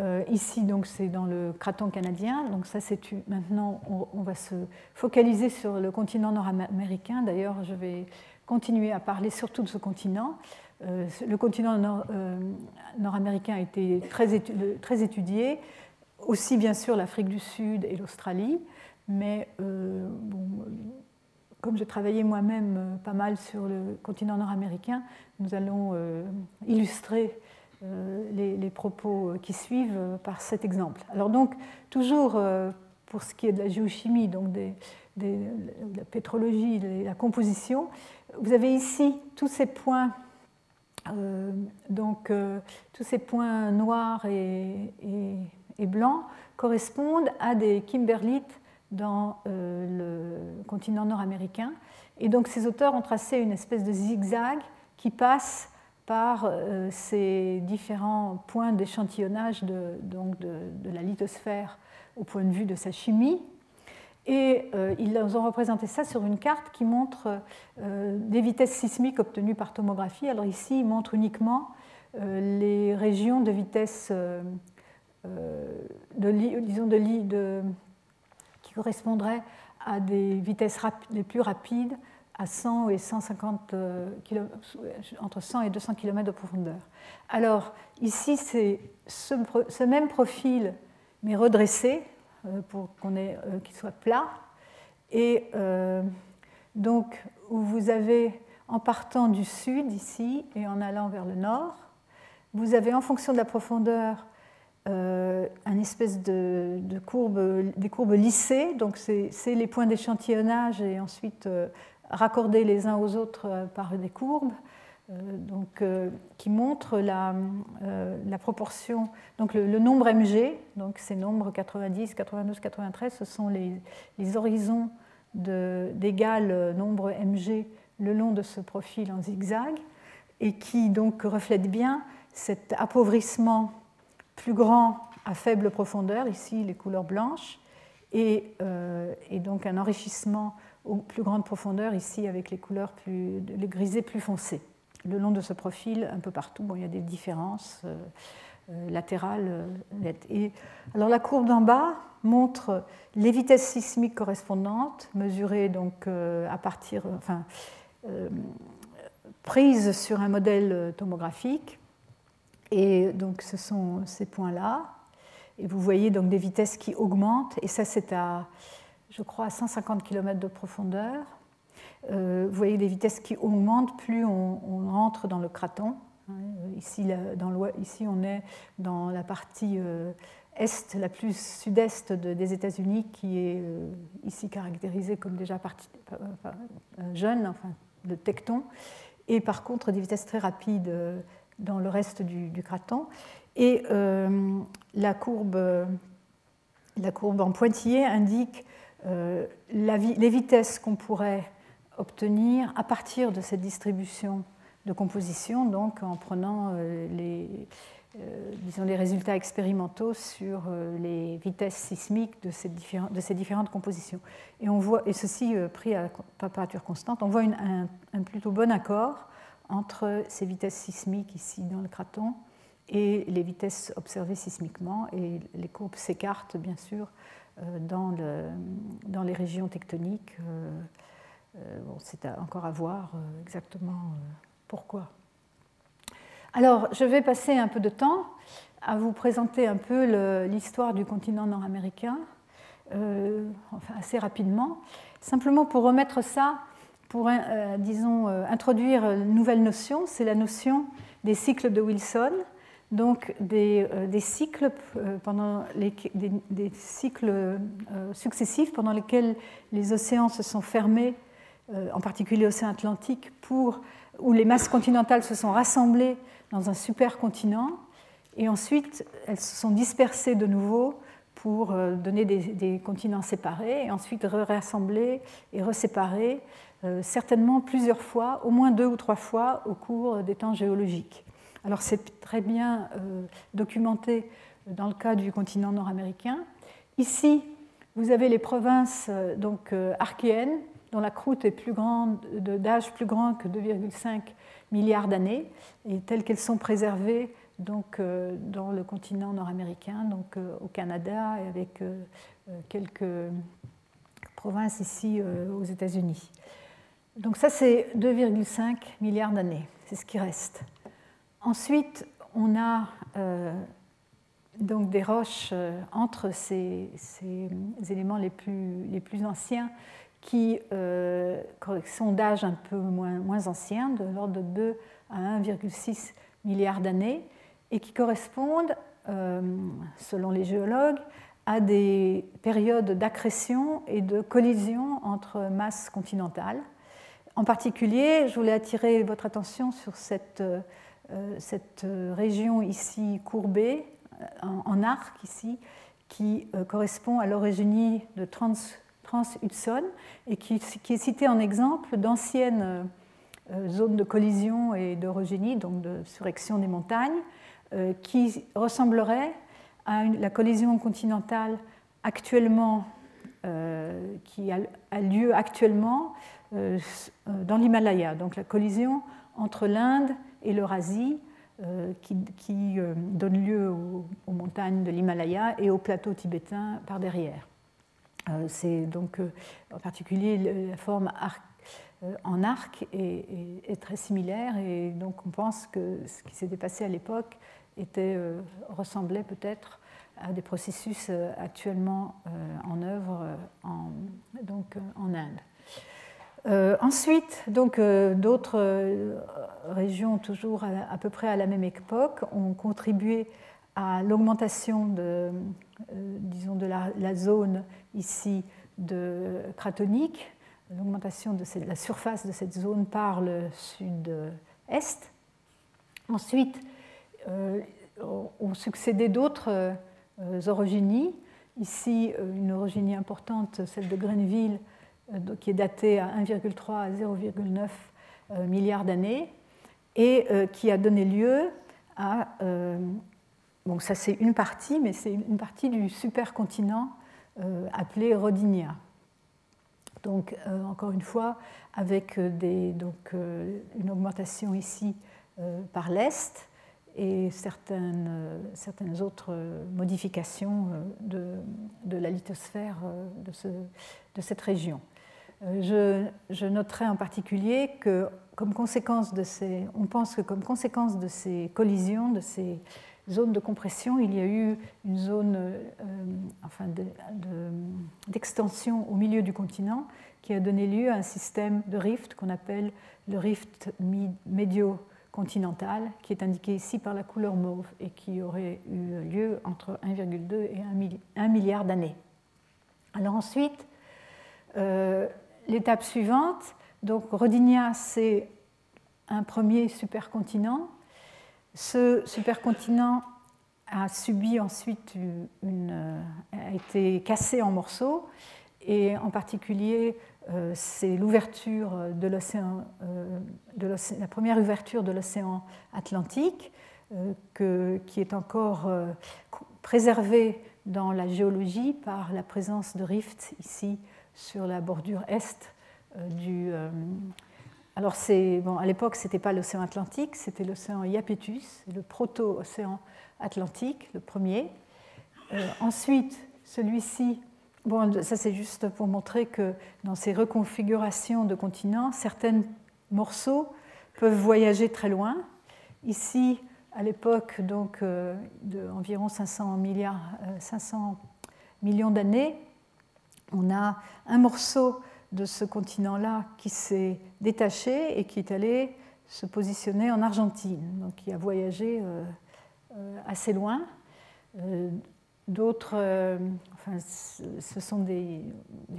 euh, ici, donc, c'est dans le craton canadien. Donc, ça, c'est maintenant, on, va se focaliser sur le continent nord-américain. D'ailleurs, je vais continuer à parler surtout de ce continent. Euh, le continent euh, nord-américain a été très, très, étudié, aussi bien sûr l'Afrique du Sud et l'Australie, mais comme j'ai travaillé moi-même pas mal sur le continent nord-américain, nous allons illustrer euh, les, propos qui suivent par cet exemple. Alors donc, toujours euh, pour ce qui est de la géochimie, donc de la pétrologie, de la composition, vous avez ici tous ces points, euh, donc tous ces points noirs et, blancs correspondent à des kimberlites dans le continent nord-américain. Et donc ces auteurs ont tracé une espèce de zigzag qui passe par euh, ces différents points d'échantillonnage de, de, la lithosphère au point de vue de sa chimie. Et euh, ils ont représenté ça sur une carte qui montre euh, des vitesses sismiques obtenues par tomographie. Alors ici, il montre uniquement les régions de vitesse de, disons de, qui correspondraient à des vitesses les plus rapides à 100 et 150 km, entre 100 et 200 km de profondeur. Alors ici, c'est ce, même profil, mais redressé, euh, pour qu'on euh, qu'il soit plat. Et euh, donc, où vous avez, en partant du sud ici et en allant vers le nord, vous avez en fonction de la profondeur un espèce de, courbe, des courbes lissées, donc c'est les points d'échantillonnage et ensuite raccordés les uns aux autres euh, par des courbes, euh, donc, euh, qui montrent la, proportion, donc le, nombre mg, donc ces nombres 90, 92, 93, ce sont les, les horizons d'égal nombre mg le long de ce profil en zigzag, et qui donc reflètent bien cet appauvrissement plus grand à faible profondeur, ici les couleurs blanches, et, et donc un enrichissement aux plus grande profondeur, ici avec les couleurs plus, les plus foncés. Le long de ce profil, un peu partout, bon, il y a des différences euh, euh, latérales euh, nettes. Et, alors la courbe d'en bas montre les vitesses sismiques correspondantes, mesurées donc à partir, enfin, prises sur un modèle tomographique. Et donc ce sont ces points-là. Et vous voyez donc des vitesses qui augmentent. Et ça, c'est à je crois, à 150 km de profondeur. Euh, vous voyez les vitesses qui augmentent plus on, entre dans le craton. Hein, ici, dans ici, on est dans la partie euh, est, la plus sud-est des États-Unis, qui est euh, ici caractérisée comme déjà partie, jeune, enfin de tecton, et par contre des vitesses très rapides dans le reste du, du craton. Et la courbe, la courbe en pointillé indique euh, les vitesses qu'on pourrait obtenir à partir de cette distribution de composition, donc en prenant euh, les, euh, disons, les résultats expérimentaux sur les vitesses sismiques de ces, différentes compositions. Et, on voit, et ceci pris à température constante, on voit un, plutôt bon accord entre ces vitesses sismiques ici dans le craton et les vitesses observées sismiquement, et les courbes s'écartent bien sûr euh, dans, dans, les régions tectoniques. Euh, euh, bon, c'est encore à voir exactement pourquoi. Alors, je vais passer un peu de temps à vous présenter un peu l'histoire du continent nord-américain, enfin assez rapidement, simplement pour remettre ça, pour, disons, introduire une nouvelle notion, c'est la notion des cycles de Wilson, donc des, euh, cycles, euh, pendant des, cycles euh, successifs pendant lesquels les océans se sont fermés en particulier l'océan Atlantique, où les masses continentales se sont rassemblées dans un supercontinent, et ensuite elles se sont dispersées de nouveau pour donner des, continents séparés, et ensuite rassemblées et reséparées, certainement plusieurs fois, au moins deux ou trois fois au cours des temps géologiques. Alors c'est très bien documenté dans le cas du continent nord-américain. Ici, vous avez les provinces euh, donc, euh, archéennes, dont la croûte est plus d'âge plus grand que 2,5 milliards d'années, et telles qu'elles sont préservées donc, euh, dans le continent nord-américain, donc au Canada et avec quelques provinces ici aux États-Unis. Donc ça, c'est 2,5 milliards d'années, c'est ce qui reste. Ensuite, on a donc des roches euh, entre ces, éléments les plus, les plus, anciens qui euh, sont d'âge un peu moins, moins ancien, de l'ordre de 2 à 1,6 milliard d'années, et qui correspondent, euh, selon les géologues, à des périodes d'accrétion et de collision entre masses continentales. En particulier, je voulais attirer votre attention sur cette, cette région ici courbée, en, arc ici, qui euh, correspond à l'origine de Trans, Trans-Hudson et qui, est cité en exemple d'anciennes euh, zones de collision et d'orogénie, donc de surrection des montagnes, euh, qui ressembleraient à la collision continentale actuellement, qui a, lieu actuellement dans l'Himalaya, donc la collision entre l'Inde et l'Eurasie, euh, qui, euh, donne lieu aux, montagnes de l'Himalaya et au plateau tibétain par derrière. Euh, c'est donc en particulier la forme en arc est, très similaire et donc on pense que ce qui s'était passé à l'époque ressemblait peut-être à des processus actuellement en œuvre en Inde. Euh, ensuite, donc euh, d'autres euh, régions, toujours à, peu près à la même époque, ont contribué à l'augmentation de, disons, de la, zone ici de cratonique, l'augmentation de la surface de cette zone par le sud-est. Ensuite, ont succédé d'autres orogénies. Ici, une orogénie importante, celle de Greenville, qui est daté à 1,3 à 0,9 euh, milliards d'années et euh, qui a donné lieu à. Bon, ça c'est une partie, mais c'est une partie du supercontinent appelé Rodinia. Donc, encore une fois, avec des, donc, une augmentation ici par l'est et certaines, certaines autres modifications de, de la lithosphère de, ce, de cette région. Euh, je, noterai en particulier que, comme conséquence de ces, on pense que comme conséquence de ces collisions, de ces zones de compression, il y a eu une zone euh, enfin d'extension au milieu du continent qui a donné lieu à un système de rift qu'on appelle le rift médio-continental, qui est indiqué ici par la couleur mauve et qui aurait eu lieu entre 1,2 et 1 milliard d'années. Alors ensuite, euh, l'étape suivante, donc Rodinia, c'est un premier supercontinent. Ce supercontinent a subi ensuite euh, a été cassé en morceaux et en particulier euh, c'est l'ouverture de l'océan, euh, la première ouverture de l'océan Atlantique qui est encore préservée dans la géologie par la présence de rifts ici sur la bordure est euh, du. Euh, alors, bon, à l'époque, ce n'était pas l'océan Atlantique, c'était l'océan Iapetus, le proto-océan Atlantique, le premier. Euh, ensuite, celui-ci, bon, ça c'est juste pour montrer que dans ces reconfigurations de continents, certains morceaux peuvent voyager très loin. Ici, à l'époque donc d'environ 500 milliards, 500 millions d'années, on a un morceau de ce continent-là qui s'est détaché et qui est allé se positionner en Argentine, donc qui a voyagé euh, euh, assez loin. Euh, d'autres, enfin, ce sont des,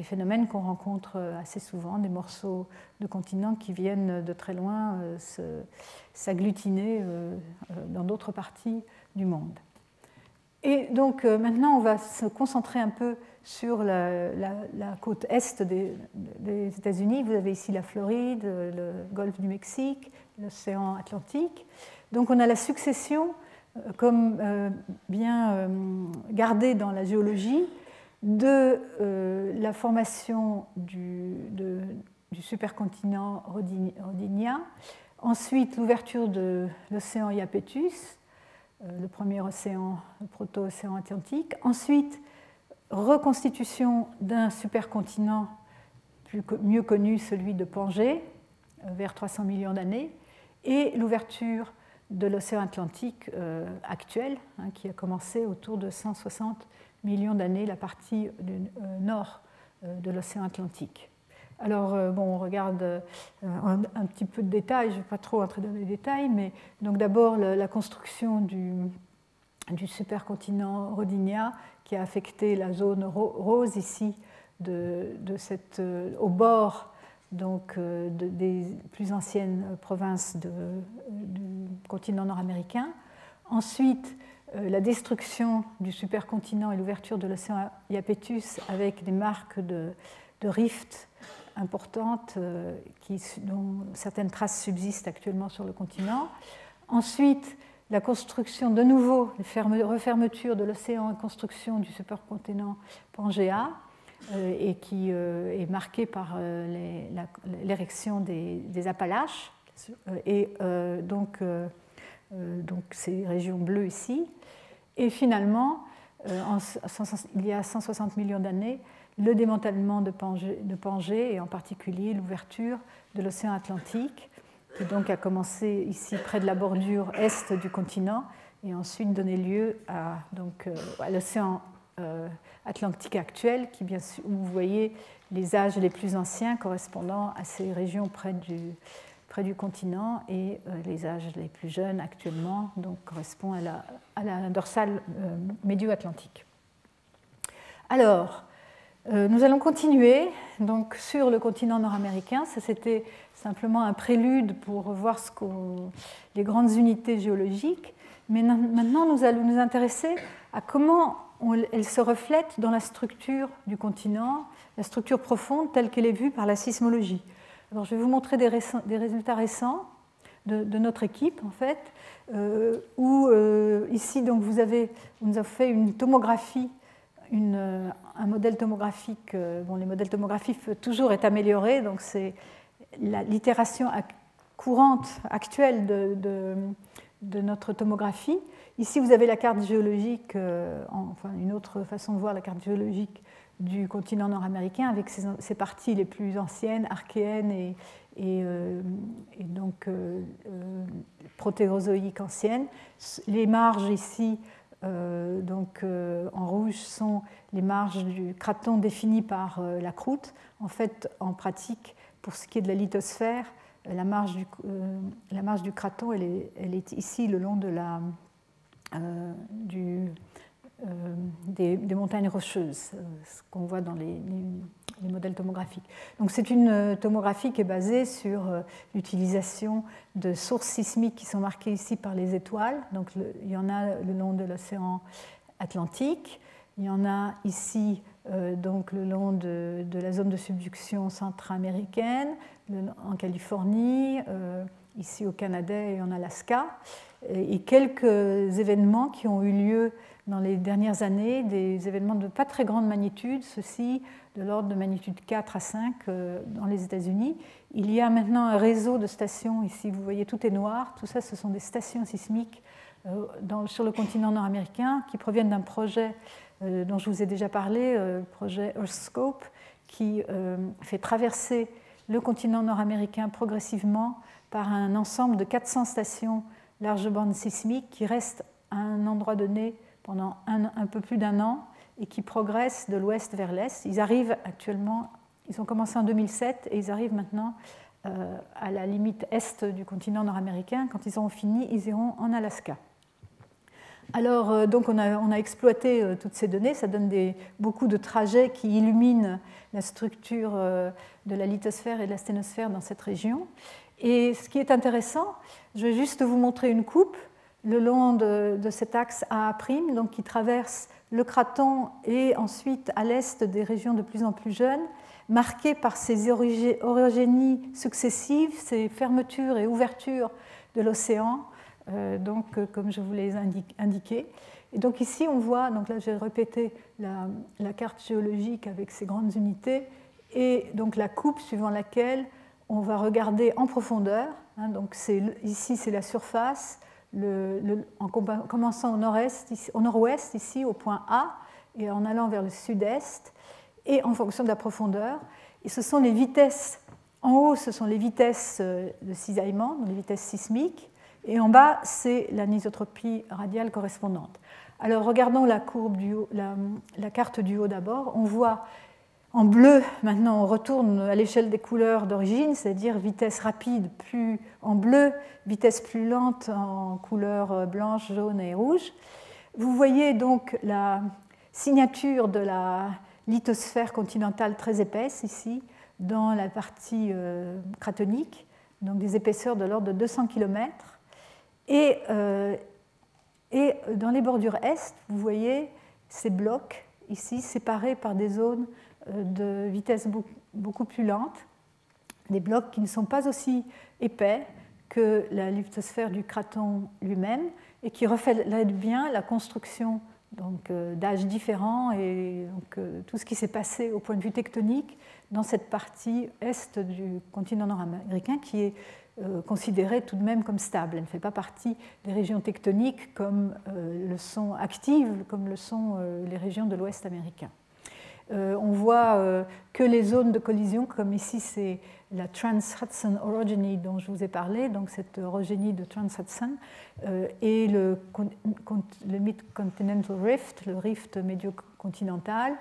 phénomènes qu'on rencontre assez souvent, des morceaux de continents qui viennent de très loin s'agglutiner dans d'autres parties du monde. Et donc maintenant, on va se concentrer un peu sur la, côte est des, États-Unis. Vous avez ici la Floride, le golfe du Mexique, l'océan Atlantique. Donc on a la succession comme euh, bien euh, gardé dans la géologie de euh, la formation du, supercontinent rhodinien, ensuite l'ouverture de l'océan Iapetus, le premier océan, proto-océan Atlantique, ensuite reconstitution d'un supercontinent mieux connu, celui de Pangée, vers 300 millions d'années, et l'ouverture de l'océan Atlantique euh, actuel, hein, qui a commencé autour de 160 millions d'années, la partie euh, nord euh, de l'océan Atlantique. Alors, bon, on regarde un, petit peu de détails, je ne vais pas trop entrer dans les détails, mais d'abord la, construction du, supercontinent rhodinien qui a affecté la zone rose ici, de, de cette, au bord donc, euh, des plus anciennes provinces du continent nord-américain. Ensuite, euh, la destruction du supercontinent et l'ouverture de l'océan Iapetus avec des marques de, rift importantes euh, qui, dont certaines traces subsistent actuellement sur le continent. Ensuite, la construction de nouveau, la refermeture de l'océan et construction du supercontinent Pangéa. Euh, et qui euh, est marqué par euh, l'érection des, Appalaches, et donc, donc ces régions bleues ici. Et finalement, il y a 160 millions d'années, le démantèlement de Pangée, et en particulier l'ouverture de l'océan Atlantique, qui donc a commencé ici près de la bordure est du continent et ensuite donné lieu à, donc, à l'océan atlantique actuelle, qui, bien sûr, où vous voyez les âges les plus anciens correspondant à ces régions près du, près du continent et euh, les âges les plus jeunes actuellement donc, correspondent à la, à la dorsale euh, médio-atlantique. Alors, euh, nous allons continuer donc, sur le continent nord-américain. Ça, c'était simplement un prélude pour voir les grandes unités géologiques. Mais maintenant, nous allons nous intéresser à comment elle se reflète dans la structure du continent, la structure profonde telle qu'elle est vue par la sismologie. Alors, je vais vous montrer des, résultats récents de, notre équipe, en fait, euh, où euh, ici, donc, vous avez, on nous a fait une tomographie, une, un modèle tomographique. Euh, bon, les modèles tomographiques toujours être améliorés, donc c'est l'itération courante actuelle de, de notre tomographie. Ici, vous avez la carte géologique, euh, enfin une autre façon de voir la carte géologique du continent nord-américain avec ses, parties les plus anciennes, archéennes et, euh, donc euh, protérozoïques anciennes. Les marges ici, donc en rouge, sont les marges du craton définies par la croûte. En fait, en pratique, pour ce qui est de la lithosphère, la marge du, la marge du craton, elle est, ici le long de la, euh, euh, des, montagnes rocheuses, euh, ce qu'on voit dans les, modèles tomographiques. Donc c'est une tomographie qui est basée sur l'utilisation de sources sismiques qui sont marquées ici par les étoiles. Donc il y en a le long de l'océan Atlantique, il y en a ici donc le long de, la zone de subduction centra-américaine, en Californie, ici au Canada et en Alaska et quelques événements qui ont eu lieu dans les dernières années, des événements de pas très grande magnitude, ceci de l'ordre de magnitude 4 à 5 euh, dans les États-Unis. Il y a maintenant un réseau de stations, ici vous voyez tout est noir, tout ça ce sont des stations sismiques euh, sur le continent nord-américain qui proviennent d'un projet euh, dont je vous ai déjà parlé, le projet Earthscope, qui fait traverser le continent nord-américain progressivement par un ensemble de 400 stations large bande sismique qui reste à un endroit donné pendant un, peu plus d'un an et qui progresse de l'ouest vers l'est. Ils arrivent actuellement, ils ont commencé en 2007 et ils arrivent maintenant euh, à la limite est du continent nord-américain. Quand ils auront fini, ils iront en Alaska. Alors, euh, donc on a, exploité euh, toutes ces données, ça donne beaucoup de trajets qui illuminent la structure euh, de la lithosphère et de la sténosphère dans cette région. Et ce qui est intéressant, je vais juste vous montrer une coupe le long de, cet axe A', donc qui traverse le craton et ensuite à l'est des régions de plus en plus jeunes, marquées par ces orogénies successives, ces fermetures et ouvertures de l'océan, donc, euh, comme je vous l'ai indiqué. Et donc ici, on voit, donc là j'ai répété la, carte géologique avec ses grandes unités, et donc la coupe suivant laquelle on va regarder en profondeur. Hein, donc ici, c'est la surface, en commençant au nord-ouest, ici au point A, et en allant vers le sud-est, et en fonction de la profondeur. Et ce sont les vitesses, en haut, ce sont les vitesses euh, de cisaillement, les vitesses sismiques, et en bas, c'est l'anisotropie radiale correspondante. Alors regardons la, courbe du la, carte du haut d'abord. On voit en bleu, maintenant on retourne à l'échelle des couleurs d'origine, c'est-à-dire vitesse rapide plus en bleu, vitesse plus lente en couleur blanche, jaune et rouge. Vous voyez donc la signature de la lithosphère continentale très épaisse ici, dans la partie euh, cratonique, donc des épaisseurs de l'ordre de 200 km. Et, euh, et dans les bordures est, vous voyez ces blocs ici séparés par des zones euh, de vitesse beaucoup plus lente, des blocs qui ne sont pas aussi épais que la lithosphère du craton lui-même et qui reflètent bien la construction euh, d'âges différents et donc, tout ce qui s'est passé au point de vue tectonique dans cette partie est du continent nord-américain qui est euh, considérée tout de même comme stable. Elle ne fait pas partie des régions tectoniques comme euh, le sont actives, comme le sont euh, les régions de l'Ouest américain. On voit que les zones de collision, comme ici c'est la Trans-Hudson Orogeny dont je vous ai parlé, donc cette orogénie de Trans-Hudson, et le, le Mid-Continental Rift, le rift médio-continental.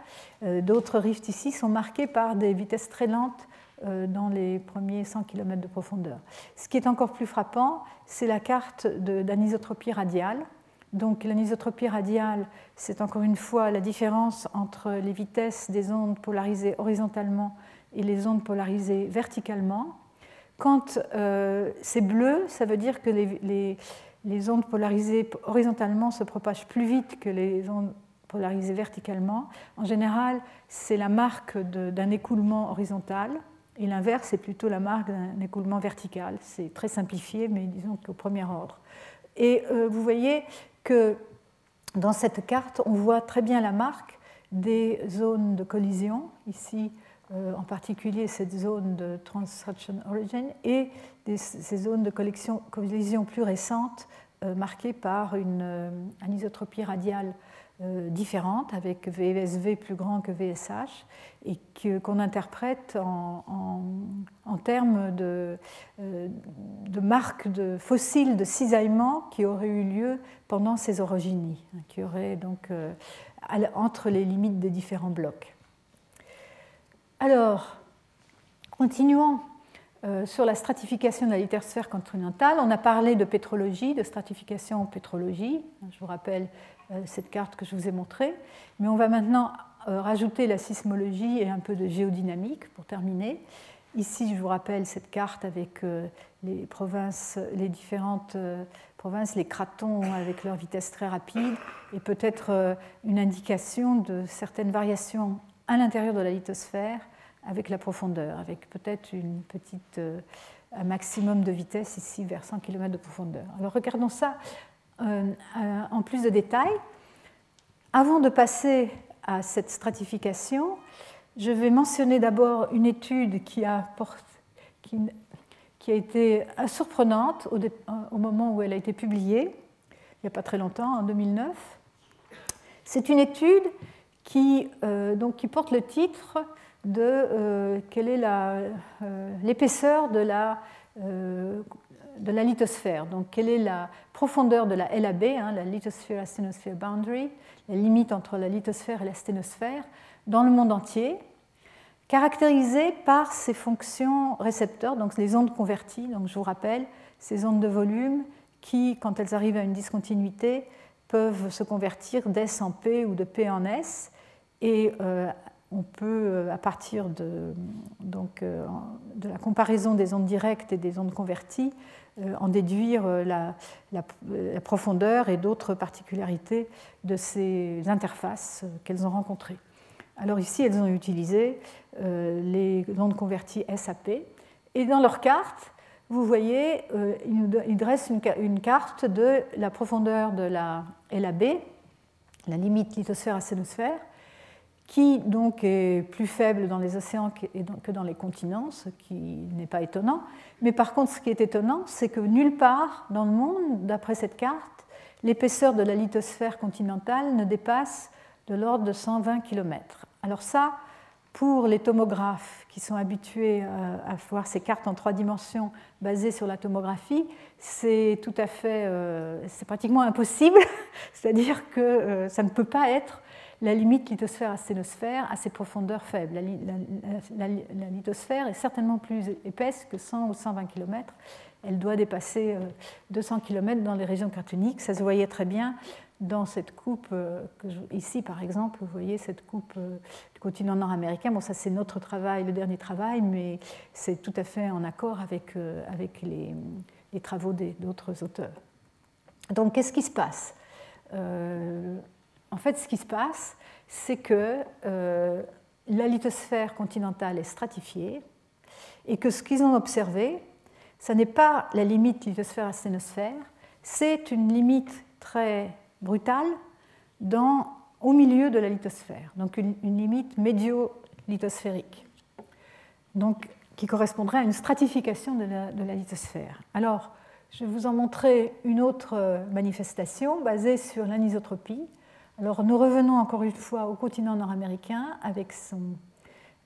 D'autres rifts ici sont marqués par des vitesses très lentes euh, dans les premiers 100 km de profondeur. Ce qui est encore plus frappant, c'est la carte d'anisotropie radiale. Donc l'anisotropie radiale, c'est encore une fois la différence entre les vitesses des ondes polarisées horizontalement et les ondes polarisées verticalement. Quand euh, c'est bleu, ça veut dire que les, ondes polarisées horizontalement se propagent plus vite que les ondes polarisées verticalement. En général, c'est la marque d'un écoulement horizontal. Et l'inverse, c'est plutôt la marque d'un écoulement vertical. C'est très simplifié, mais disons qu'au premier ordre. Et euh, vous voyez que dans cette carte, on voit très bien la marque des zones de collision, ici euh, en particulier cette zone de Transaction Origin, et ces zones de collision plus récentes euh, marquées par une anisotropie radiale euh, différentes, avec VSV plus grand que VSH, et qu'on interprète en, en, termes de, euh, de, marques de fossiles de cisaillement qui auraient eu lieu pendant ces orogénies, hein, qui auraient donc euh, entre les limites des différents blocs. Alors, continuons sur la stratification de la lithosphère continentale. On a parlé de pétrologie, de stratification en pétrologie. Je vous rappelle euh, cette carte que je vous ai montrée. Mais on va maintenant euh, rajouter la sismologie et un peu de géodynamique pour terminer. Ici, je vous rappelle cette carte avec euh, les provinces, les différentes provinces, les cratons avec leur vitesse très rapide et peut-être une indication de certaines variations à l'intérieur de la lithosphère avec la profondeur, avec peut-être une petite, un maximum de vitesse ici vers 100 km de profondeur. Alors regardons ça euh, euh, en plus de détails. Avant de passer à cette stratification, je vais mentionner d'abord une étude qui a, été surprenante au, au, moment où elle a été publiée, il n'y a pas très longtemps, en 2009. C'est une étude euh, qui porte le titre de quelle est l'épaisseur de la de la lithosphère. Donc, quelle est la profondeur de la LAB, hein, la lithosphere asténosphère boundary, la limite entre la lithosphère et la sténosphère, dans le monde entier, caractérisée par ces fonctions récepteurs, donc les ondes converties. Donc, je vous rappelle, ces ondes de volume qui, quand elles arrivent à une discontinuité, peuvent se convertir d'S en P ou de P en S. Et on peut, à partir de, donc, de la comparaison des ondes directes et des ondes converties, en déduire la, la profondeur et d'autres particularités de ces interfaces qu'elles ont rencontrées. Alors ici, elles ont utilisé les ondes converties SAP. Et dans leur carte, vous voyez, euh, il dresse une, carte de la profondeur de la LAB, la limite lithosphère-asténosphère, qui donc est plus faible dans les océans que dans les continents, ce qui n'est pas étonnant. Mais par contre, ce qui est étonnant, c'est que nulle part dans le monde, d'après cette carte, l'épaisseur de la lithosphère continentale ne dépasse de l'ordre de 120 km. Alors ça, pour les tomographes qui sont habitués euh, à voir ces cartes en trois dimensions basées sur la tomographie, c'est tout à fait, euh, c'est pratiquement impossible. (laughs) C'est-à-dire que euh, ça ne peut pas être la limite lithosphère-asténosphère à ces profondeurs faibles. La, lithosphère est certainement plus épaisse que 100 ou 120 km. Elle doit dépasser 200 km dans les régions cartoniques. Ça se voyait très bien dans cette coupe, euh, ici par exemple, vous voyez cette coupe euh, du continent nord-américain. Bon, ça c'est notre travail, le dernier travail, mais c'est tout à fait en accord euh, avec les, travaux d'autres auteurs. Donc qu'est-ce qui se passe? En fait, ce qui se passe, c'est que la lithosphère continentale est stratifiée et que ce qu'ils ont observé, ce n'est pas la limite lithosphère-asténosphère, c'est une limite très brutale au milieu de la lithosphère, donc une, limite médio-lithosphérique, donc, qui correspondrait à une stratification de la, de la, lithosphère. Alors, je vais vous en montrer une autre manifestation basée sur l'anisotropie. Alors, nous revenons encore une fois au continent nord-américain avec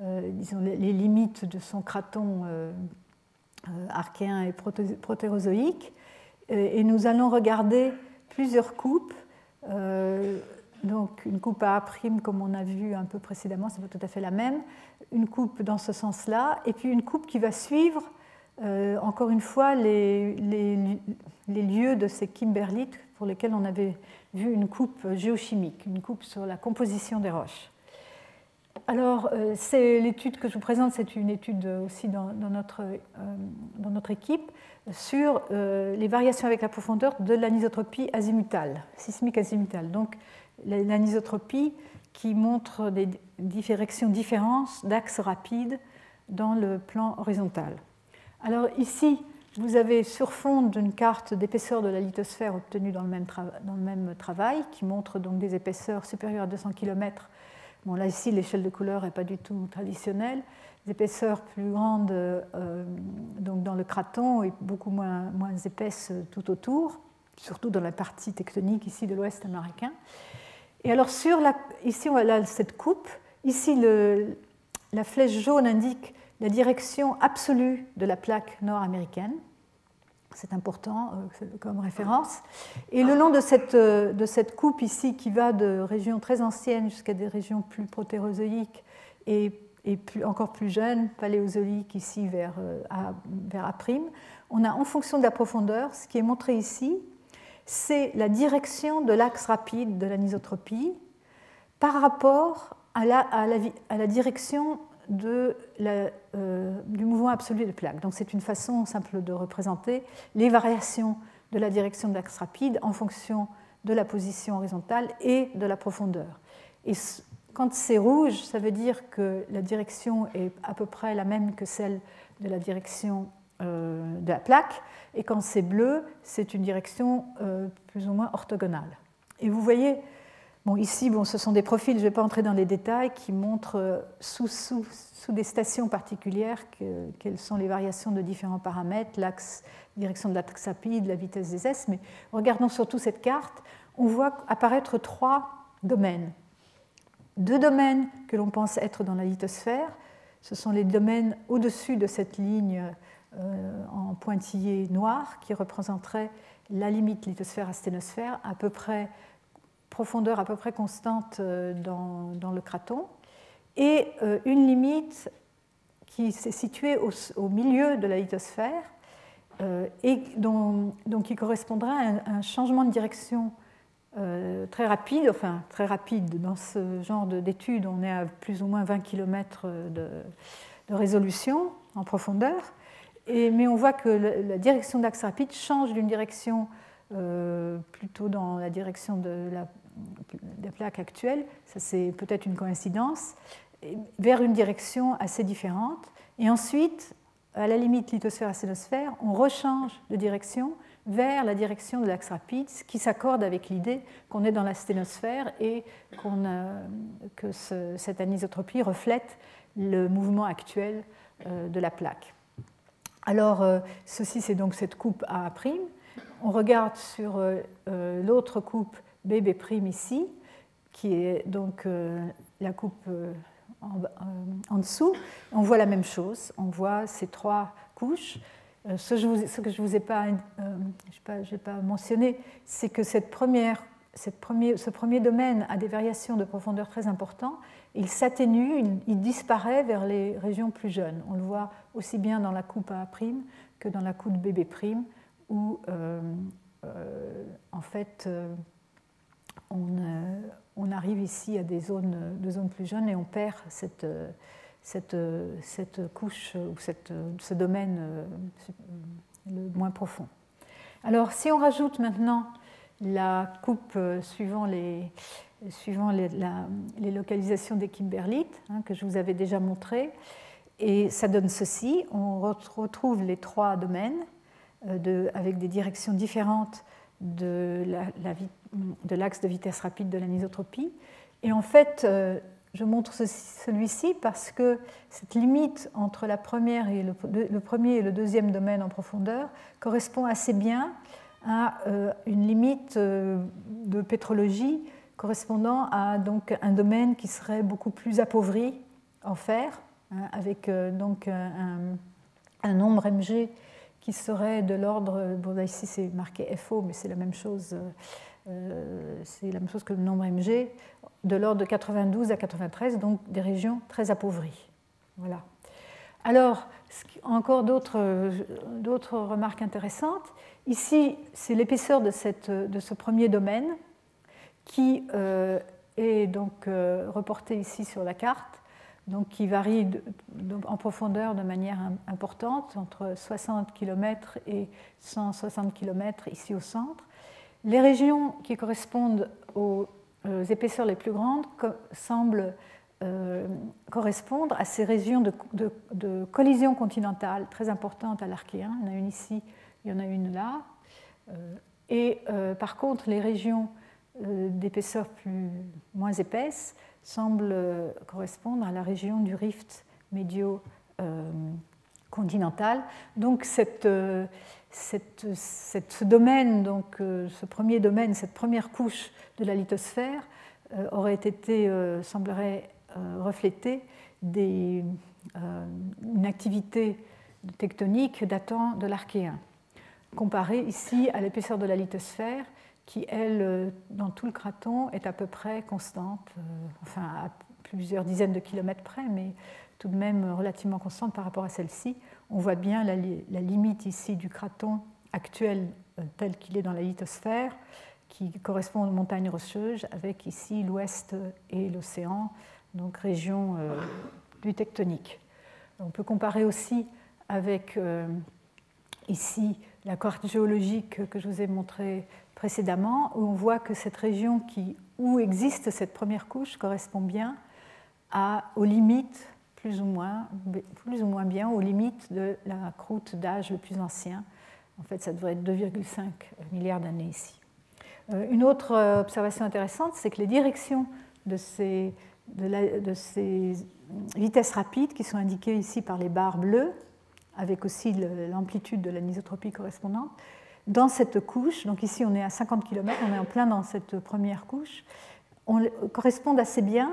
euh, disons, les, limites de son craton euh, euh, archéen et protérozoïque, et nous allons regarder plusieurs coupes. Donc une coupe à A' comme on a vu un peu précédemment, c'est pas tout à fait la même, une coupe dans ce sens-là, et puis une coupe qui va suivre encore une fois les, les, lieux de ces kimberlites pour lesquels on avait vu une coupe géochimique, une coupe sur la composition des roches. Alors, euh, c'est l'étude que je vous présente, c'est une étude aussi dans, notre, dans notre équipe sur euh, les variations avec la profondeur de l'anisotropie azimutale, sismique azimutale. Donc l'anisotropie qui montre des directions différentes d'axes rapides dans le plan horizontal. Alors ici, vous avez sur fond d'une carte d'épaisseur de la lithosphère obtenue dans le même, travail, qui montre donc des épaisseurs supérieures à 200 km. Bon, là, ici, l'échelle de couleur n'est pas du tout traditionnelle épaisseurs plus grandes euh, donc dans le craton et beaucoup moins, moins épaisses tout autour, surtout dans la partie tectonique ici de l'ouest américain. Et alors sur ici on a cette coupe, ici la flèche jaune indique la direction absolue de la plaque nord-américaine. C'est important euh, comme référence. Et le long de cette, euh, de cette coupe ici, qui va de régions très anciennes jusqu'à des régions plus protérozoïques et et encore plus jeune, paléozoïque ici vers, euh, vers A'. On a en fonction de la profondeur, ce qui est montré ici, c'est la direction de l'axe rapide de l'anisotropie par rapport à la, à la direction euh, du mouvement absolu de plaque. Donc c'est une façon simple de représenter les variations de la direction de l'axe rapide en fonction de la position horizontale et de la profondeur. Et quand c'est rouge, ça veut dire que la direction est à peu près la même que celle de la direction euh, de la plaque. Et quand c'est bleu, c'est une direction euh, plus ou moins orthogonale. Et vous voyez, bon, ici, bon, ce sont des profils, je ne vais pas entrer dans les détails, qui montrent euh, sous, sous, sous des stations particulières quelles sont les variations de différents paramètres, l'axe, direction de l'axe rapide, la vitesse des S. Mais regardons surtout cette carte, on voit apparaître trois domaines deux domaines que l'on pense être dans la lithosphère. Ce sont les domaines au-dessus de cette ligne euh, en pointillé noir qui représenterait la limite lithosphère-asténosphère, à peu près profondeur à peu près constante euh, dans, le craton, et euh, une limite qui s'est située au, milieu de la lithosphère et dont, qui correspondra à un, changement de direction très rapide, enfin très rapide dans ce genre d'études, on est à plus ou moins 20 km de, résolution en profondeur, et, mais on voit que la direction d'axe rapide change d'une direction plutôt dans la direction de la, plaque actuelle, ça c'est peut-être une coïncidence, vers une direction assez différente. Et ensuite, à la limite lithosphère-asténosphère, on rechange de direction vers la direction de l'axe rapide, ce qui s'accorde avec l'idée qu'on est dans la sténosphère et que cette anisotropie reflète le mouvement actuel euh, de la plaque. Alors, euh, ceci, c'est donc cette coupe A'. On regarde sur euh, l'autre coupe BB' ici, qui est donc la coupe en, dessous. On voit la même chose. On voit ces trois couches. Euh, ce, que je ne vous ai pas, euh, mentionné, c'est que cette première, ce premier domaine a des variations de profondeur très importantes. Il s'atténue, il, disparaît vers les régions plus jeunes. On le voit aussi bien dans la coupe A' que dans la coupe BB', où euh, en fait on, on, arrive ici à des zones, de zones plus jeunes et on perd cette cette, cette couche ou cette, ce domaine euh, le moins profond. Alors, si on rajoute maintenant la coupe euh, suivant les, suivant les, localisations des kimberlites, hein, que je vous avais déjà montré, et ça donne ceci. On retrouve les trois domaines euh, de, avec des directions différentes de l'axe de, vitesse rapide de l'anisotropie. Et en fait, je montre celui-ci parce que cette limite entre la première et le, premier et le deuxième domaine en profondeur correspond assez bien à euh, une limite euh, de pétrologie correspondant à donc un domaine qui serait beaucoup plus appauvri en fer, hein, avec euh, donc un, nombre mg qui serait de l'ordre, bon ici c'est marqué FO, mais c'est la même chose euh, c'est la même chose que le nombre mg, de l'ordre de 92 à 93, donc des régions très appauvries. Voilà. Alors, encore d'autres remarques intéressantes. Ici, c'est l'épaisseur de, de, ce premier domaine qui euh, est donc euh, reporté ici sur la carte, donc qui varie en profondeur de manière importante, entre 60 km et 160 km ici au centre. Les régions qui correspondent aux, euh, épaisseurs les plus grandes semblent euh, correspondre à ces régions de, collision continentale très importantes à l'archéen. Il y en a une ici, il y en a une là. Euh, et par contre, les régions d'épaisseur moins épaisse semblent correspondre à la région du rift médio-continental. Donc cette cette, ce domaine, donc euh, ce premier domaine, cette première couche de la lithosphère euh, aurait été, euh, semblerait refléter une activité tectonique datant de l'Archéen, comparée ici à l'épaisseur de la lithosphère qui, elle, dans tout le craton, est à peu près constante, enfin à plusieurs dizaines de kilomètres près, mais tout de même relativement constante par rapport à celle-ci on voit bien la, limite ici du craton actuel euh, tel qu'il est dans la lithosphère, qui correspond aux montagnes rocheuses, avec ici l'ouest et l'océan, donc région euh, du tectonique. On peut comparer aussi avec euh, ici la carte géologique que je vous ai montrée précédemment, où on voit que cette région où existe cette première couche correspond bien aux limites plus ou moins, plus ou moins bien aux limites de la croûte d'âge le plus ancien. En fait, ça devrait être 2,5 milliards d'années ici. Euh, une autre euh, observation intéressante, c'est que les directions de ces, de, ces, vitesses rapides, qui sont indiquées ici par les barres bleues, avec aussi l'amplitude de l'anisotropie correspondante, dans cette couche, donc ici on est à 50 km, on est en plein dans cette première couche, on, correspondent assez bien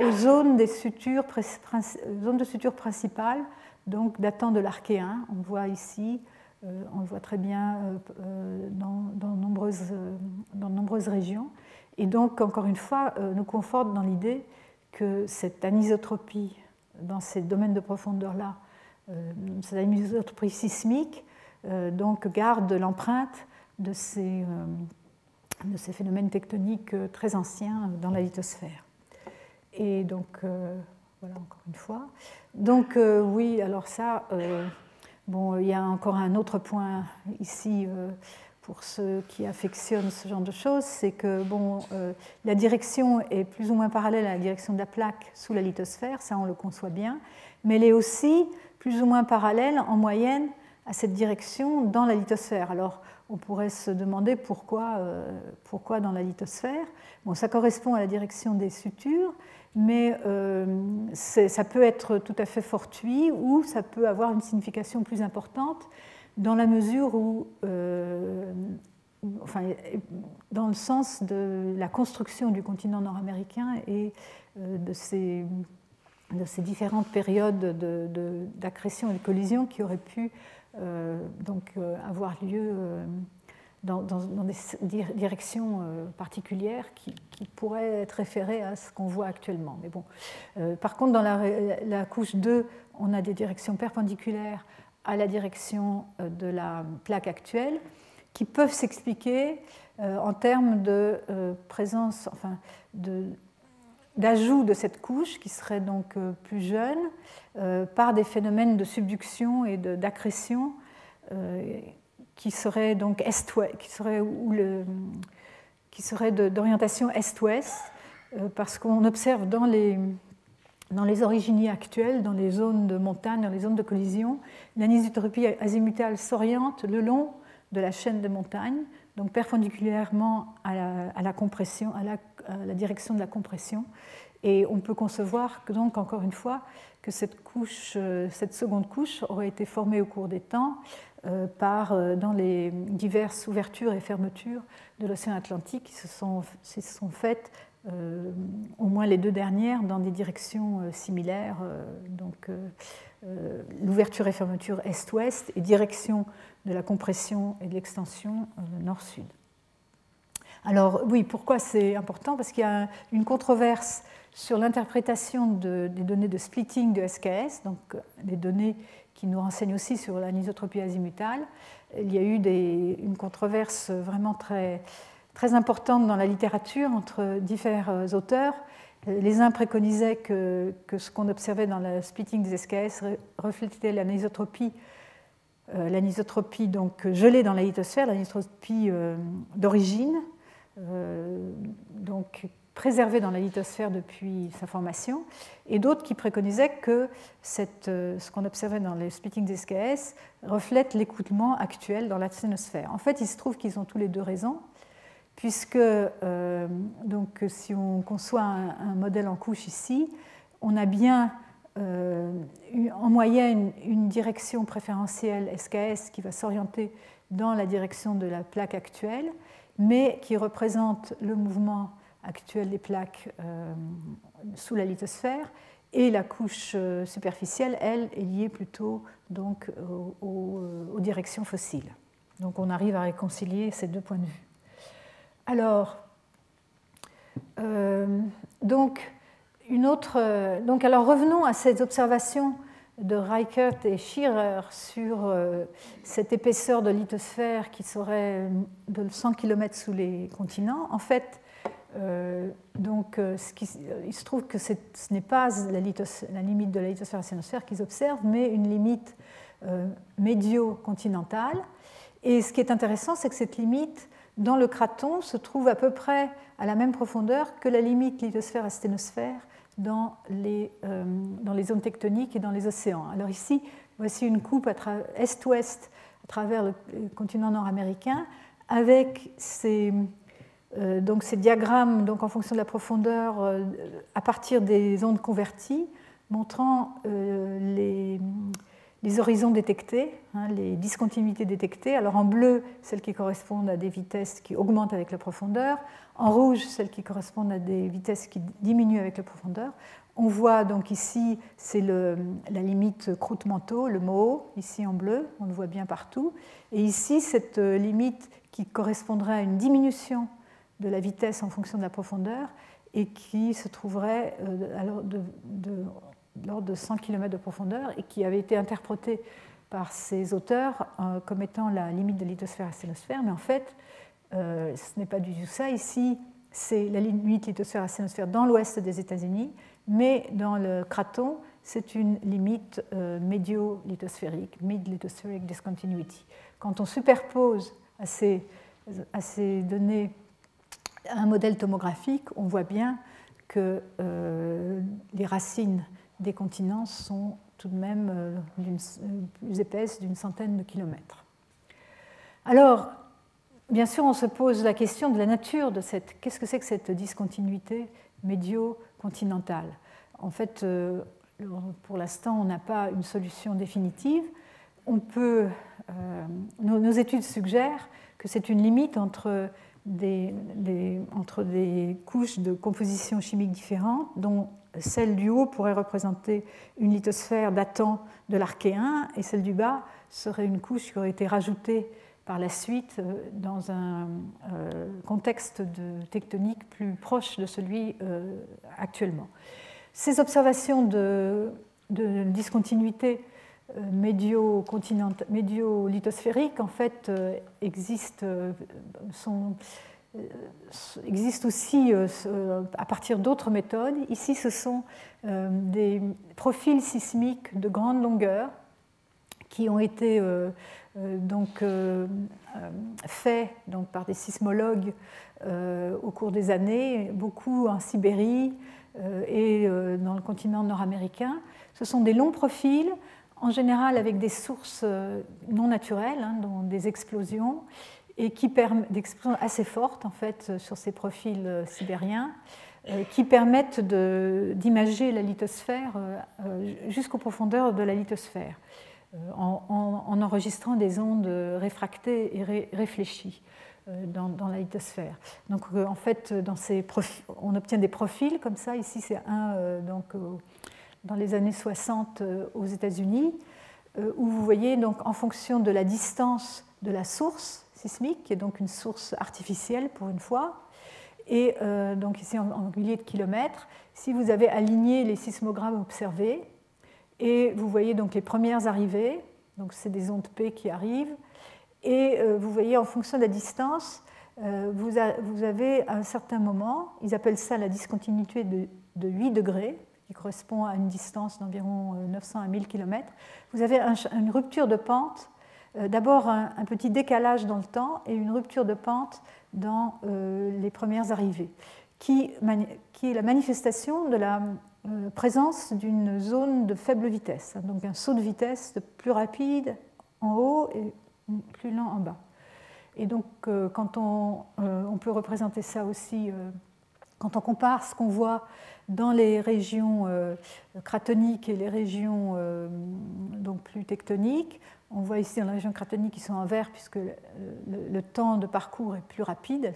aux zones, des sutures, de suture principales, donc datant de l'Archéen. On voit ici, euh, on le voit très bien euh, euh, dans, nombreuses, dans nombreuses régions. Et donc, encore une fois, nous conforte dans l'idée que cette anisotropie dans ces domaines de profondeur-là, cette anisotropie sismique, donc garde l'empreinte de ces, ces phénomènes tectoniques très anciens dans la lithosphère. Et donc, voilà encore une fois. Donc oui, alors ça, bon, il y a encore un autre point ici pour ceux qui affectionnent ce genre de choses, c'est que bon, euh, la direction est plus ou moins parallèle à la direction de la plaque sous la lithosphère, ça on le conçoit bien, mais elle est aussi plus ou moins parallèle en moyenne à cette direction dans la lithosphère. Alors on pourrait se demander pourquoi, euh, pourquoi dans la lithosphère. Bon, ça correspond à la direction des sutures, mais euh, ça peut être tout à fait fortuit ou ça peut avoir une signification plus importante dans la mesure où, euh, enfin, dans le sens de la construction du continent nord-américain et de, ces, de, ces, différentes périodes d'accrétion et de collision qui auraient pu donc, avoir lieu dans, des directions particulières qui, pourraient être référées à ce qu'on voit actuellement. Mais bon, par contre, dans la, couche 2, on a des directions perpendiculaires à la direction euh, de la plaque actuelle, qui peuvent s'expliquer euh, en termes de euh, présence, enfin, d'ajout de, cette couche qui serait donc plus jeune par des phénomènes de subduction et d'accrétion qui seraient donc est qui seraient, qui d'orientation est-ouest parce qu'on observe dans les dans les origines actuelles, dans les zones de montagne, dans les zones de collision, l'anisotropie azimutale s'oriente le long de la chaîne de montagne, donc perpendiculairement à la, direction de la compression. Et on peut concevoir donc, encore une fois, que euh, cette seconde couche aurait été formée au cours des temps euh, par, euh, dans les diverses ouvertures et fermetures de l'océan Atlantique qui se sont, faites au moins les deux dernières dans des directions similaires, donc l'ouverture et fermeture est-ouest et direction de la compression et de l'extension nord-sud. Alors oui, pourquoi c'est important? Parce qu'il y a une controverse sur l'interprétation des données de splitting de SKS, donc des données qui nous renseignent aussi sur l'anisotropie azimutale. Il y a eu une controverse vraiment très, très importante dans la littérature entre divers auteurs. Les uns préconisaient que, que ce qu'on observait dans le splitting des SKS reflétait l'anisotropie, euh, l'anisotropie donc gelée dans la lithosphère, l'anisotropie euh, d'origine, euh, donc préservée dans la lithosphère depuis sa formation, et d'autres qui préconisaient que ce qu'on observait dans le splitting des SKS reflète l'écoutement actuel dans la En fait, il se trouve qu'ils ont tous les deux raison puisque euh, donc, si on conçoit un, modèle en couche ici, on a bien euh, en moyenne une direction préférentielle SKS qui va s'orienter dans la direction de la plaque actuelle, mais qui représente le mouvement actuel des plaques euh, sous la lithosphère, et la couche superficielle, elle, est liée plutôt donc, aux directions fossiles. Donc on arrive à réconcilier ces deux points de vue. Alors, euh, donc, autre, donc, alors revenons à ces observations de Reichert et Schirer sur euh, cette épaisseur de lithosphère qui serait de 100 km sous les continents. En fait, euh, donc, il se trouve que ce n'est pas la, limite de la lithosphère et la qu'ils observent, mais une limite médio-continentale. Et ce qui est intéressant, c'est que cette limite dans le craton se trouve à peu près à la même profondeur que la limite lithosphère-asténosphère dans les, euh, dans les zones tectoniques et dans les océans. Alors ici, voici une coupe est-ouest à travers le continent nord-américain avec ces, euh, donc ces diagrammes donc en fonction de la profondeur euh, à partir des ondes converties montrant les les horizons détectés, hein, les discontinuités détectées. Alors en bleu, celles qui correspondent à des vitesses qui augmentent avec la profondeur. En rouge, celles qui correspondent à des vitesses qui diminuent avec la profondeur. On voit donc ici, c'est la limite croûte-manteau, le MO, ici en bleu, on le voit bien partout. Et ici, cette euh, limite qui correspondrait à une diminution de la vitesse en fonction de la profondeur et qui se trouverait euh, alors de l'ordre de 100 km de profondeur et qui avait été interprété par ces auteurs euh, comme étant la limite de lithosphère à sténosphère, mais en fait, ce n'est pas du tout ça. Ici, c'est la limite lithosphère-asténosphère dans l'ouest des États-Unis, mais dans le craton, c'est une limite médio-lithosphérique, mid-lithospheric discontinuity. Quand on superpose à ces, à ces données un modèle tomographique, on voit bien que euh, les racines des continents sont tout de même euh, plus épaisses d'une centaine de kilomètres. Alors, bien sûr, on se pose la question de la nature de cette. Qu'est-ce que c'est que cette discontinuité médio-continentale? En fait, euh, pour l'instant, on n'a pas une solution définitive. On peut, nos, études suggèrent que c'est une limite entre des, entre des couches de composition chimique différentes, dont celle du haut pourrait représenter une lithosphère datant de l'Archéen, et celle du bas serait une couche qui aurait été rajoutée par la suite euh, dans un euh, contexte de tectonique plus proche de celui euh, actuellement. Ces observations de, discontinuité médio-lithosphériques en fait existent, sont, existent aussi à partir d'autres méthodes. Ici, ce sont des profils sismiques de grande longueur qui ont été donc, faits donc, par des sismologues au cours des années, beaucoup en Sibérie et dans le continent nord-américain. Ce sont des longs profils en général avec des sources euh, non naturelles, hein, dont des explosions, et qui permettent des explosions assez fortes en fait euh, sur ces profils euh, sibériens, qui permettent d'imager la lithosphère jusqu'aux profondeurs de la lithosphère, en, enregistrant des ondes réfractées et réfléchies. Dans, la lithosphère. Donc en fait, dans ces on obtient des profils comme ça. Ici, c'est un donc, dans les années 60 euh, aux États-Unis, euh, où vous voyez donc en fonction de la distance de la source qui est donc une source artificielle pour une fois, et euh, donc ici en, milliers de kilomètres, si vous avez aligné les sismogrammes observés, et vous voyez donc les premières arrivées, donc c'est des ondes P qui arrivent, et vous voyez en fonction de la distance, vous, avez à un certain moment, ils appellent ça la discontinuité de, de 8 degrés, qui correspond à une distance d'environ 900 euh, à 1000 km, vous avez une rupture de pente, euh, d'abord un, petit décalage dans le temps et une rupture de pente dans euh, les premières arrivées, qui, est la manifestation de la présence d'une zone de faible vitesse, hein, donc un saut de vitesse plus rapide en haut et plus lent en bas. Et donc, quand on, peut représenter ça aussi, quand on compare ce qu'on voit dans les régions euh, cratoniques et les régions euh, donc plus tectoniques, on voit ici dans les régions cratoniques qui sont en vert puisque le, temps de parcours est plus rapide,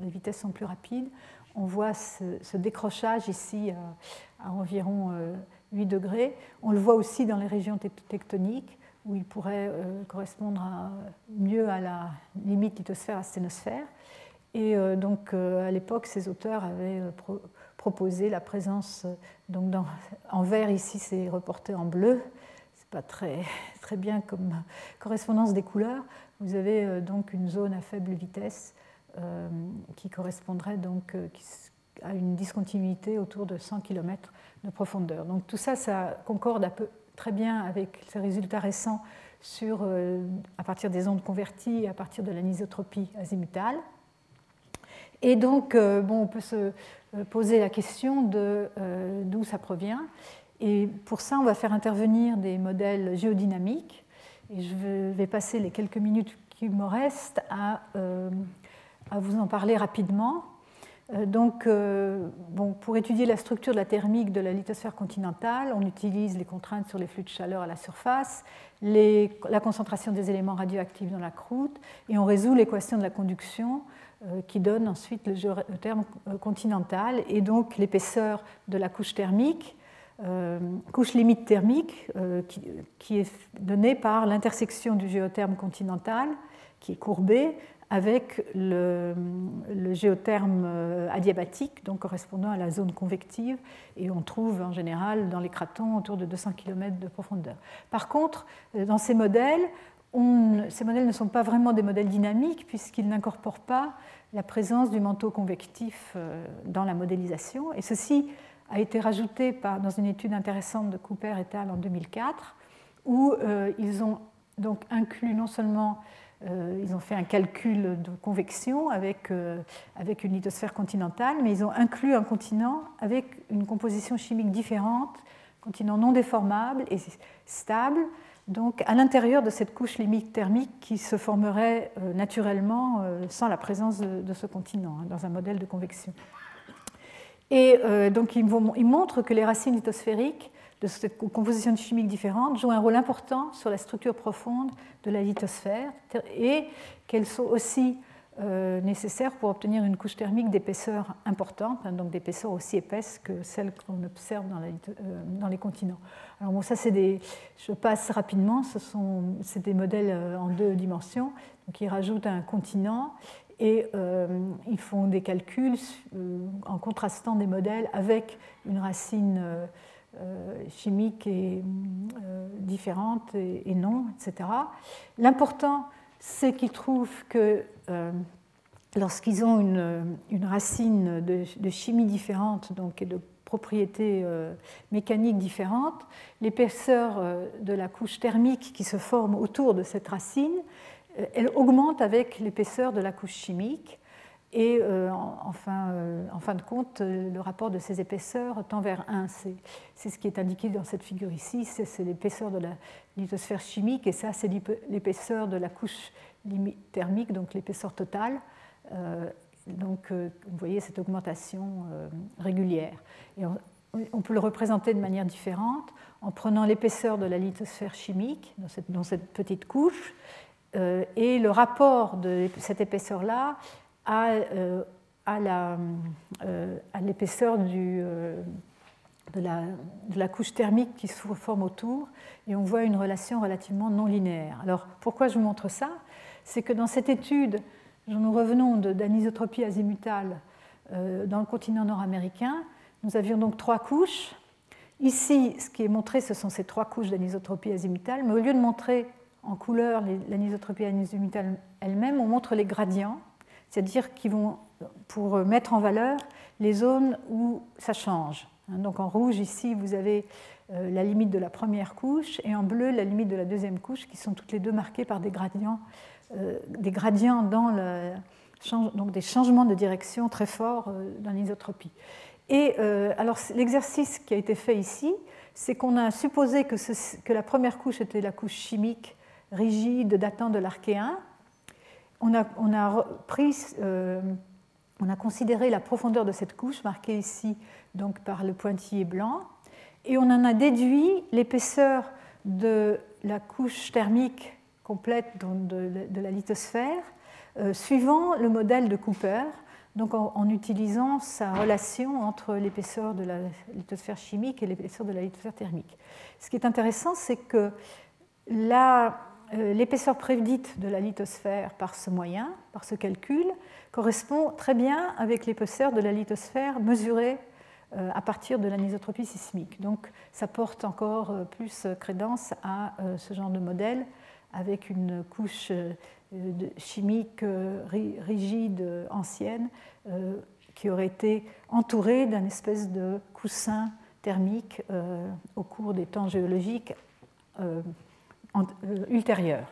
les vitesses sont plus rapides. On voit ce, décrochage ici à, environ 8 euh, degrés. On le voit aussi dans les régions tectoniques où il pourrait correspondre mieux à la limite lithosphère-asténosphère. Et donc à l'époque, ces auteurs avaient proposer la présence, donc en vert ici c'est reporté en bleu, pas très, (laughs) très bien comme correspondance des couleurs. Vous avez euh, donc une zone à faible vitesse euh, qui correspondrait donc euh, à une discontinuité autour de 100 km de profondeur. Donc tout ça, ça concorde très bien avec ces résultats récents sur, à partir des ondes converties à partir de l'anisotropie azimutale. Et donc, bon, on peut se poser la question de d'où ça provient. Et pour ça, on va faire intervenir des modèles géodynamiques. Et je vais passer les quelques minutes qui me restent à, euh, vous en parler rapidement. Donc, bon, pour étudier la structure de la thermique de la lithosphère continentale, on utilise les contraintes sur les flux de chaleur à la surface, la concentration des éléments radioactifs dans la croûte, et on résout l'équation de la conduction euh, qui donne ensuite le euh, continental et donc l'épaisseur de la couche thermique, euh, couche limite thermique, qui, est donnée par l'intersection du géotherme continental, qui est courbé, avec le, géotherme adiabatique, donc correspondant à la zone convective, et on trouve en général dans les cratons autour de 200 km de profondeur. Par contre, dans ces modèles, ces modèles ne sont pas vraiment des modèles dynamiques puisqu'ils n'incorporent pas la présence du manteau convectif dans la modélisation. Et ceci a été rajouté dans une étude intéressante de Cooper et al. en 2004, où ils ont donc inclut non seulement euh, ils ont fait un calcul de convection avec, euh, avec une lithosphère continentale, mais ils ont inclus un continent avec une composition chimique différente, continent non déformable et stable, donc à l'intérieur de cette couche limite thermique qui se formerait euh, naturellement sans la présence de, ce continent hein, dans un modèle de convection. Et donc ils, ils montrent que les racines lithosphériques de cette composition chimique différente jouent un rôle important sur la structure profonde de la lithosphère et qu'elles sont aussi euh, nécessaires pour obtenir une couche thermique d'épaisseur importante, hein, donc d'épaisseur aussi épaisse que celle qu'on observe dans, euh, dans, les continents. Alors bon, ça c'est des, je passe rapidement, ce sont des modèles euh, en deux dimensions, donc ils rajoutent un continent et ils font des calculs en contrastant des modèles avec une racine euh, chimiques et euh, différentes et, non, etc. L'important, c'est qu'ils trouvent que euh, lorsqu'ils ont une, racine de, chimie différente donc, et de propriétés mécaniques différentes, l'épaisseur de la couche thermique qui se forme autour de cette racine, elle augmente avec l'épaisseur de la couche chimique. Et euh, euh, en, fin, de compte, euh, le rapport de ces épaisseurs tend vers 1. C'est ce qui est indiqué dans cette figure ici, c'est l'épaisseur de la lithosphère chimique, et ça, c'est l'épaisseur de la couche thermique, donc l'épaisseur totale. donc, vous voyez cette augmentation régulière. On, peut le représenter de manière différente en prenant l'épaisseur de la lithosphère chimique dans cette petite couche, et le rapport de cette épaisseur-là euh, euh, à, l'épaisseur euh, de, la, de, la, couche thermique qui se forme autour, et on voit une relation relativement non linéaire. Alors pourquoi je vous montre ça? C'est que dans cette étude, nous revenons d'anisotropie azimutale dans le continent nord-américain, nous avions donc trois couches. Ici, ce qui est montré, ce sont ces trois couches d'anisotropie azimutale, mais au lieu de montrer en couleur l'anisotropie azimutale elle-même, on montre les gradients c'est-à-dire qu'ils vont pour mettre en valeur les zones où ça change. Hein, donc en rouge, ici, vous avez euh, la limite de la première couche, et en bleu, la limite de la deuxième couche, qui sont toutes les deux marquées par des gradients, euh, des gradients dans donc des changements de direction très forts euh, dans l'isotropie. Et alors l'exercice qui a été fait ici, c'est qu'on a supposé que, la première couche était la couche chimique rigide datant de l'archéen, on a, pris, euh, on a considéré la profondeur de cette couche, marquée ici donc par le pointillé blanc, et on en a déduit l'épaisseur de la couche thermique complète de, la lithosphère, euh, suivant le modèle de Cooper, donc en, utilisant sa relation entre l'épaisseur de la lithosphère chimique et l'épaisseur de la lithosphère thermique. Ce qui est intéressant, c'est que la l'épaisseur prédite de la lithosphère par ce moyen, par ce calcul, correspond très bien avec l'épaisseur de la lithosphère mesurée euh, à partir de l'anisotropie sismique. Donc ça porte encore euh, plus crédence à ce genre de modèle avec une couche chimique rigide ancienne qui aurait été entourée d'un espèce de coussin thermique au cours des temps géologiques euh, ultérieure.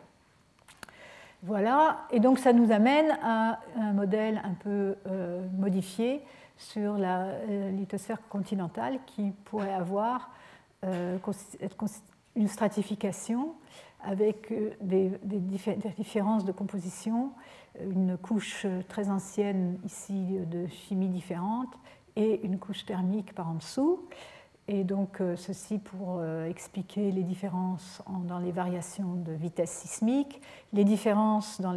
Voilà, et donc ça nous amène à un modèle un peu euh, modifié sur la euh, lithosphère continentale qui pourrait avoir une stratification avec des, différences de composition, une couche très ancienne ici de chimie différente et une couche thermique par en dessous. Et donc, euh, ceci pour euh, expliquer les différences dans les variations de vitesse sismique, les différences dans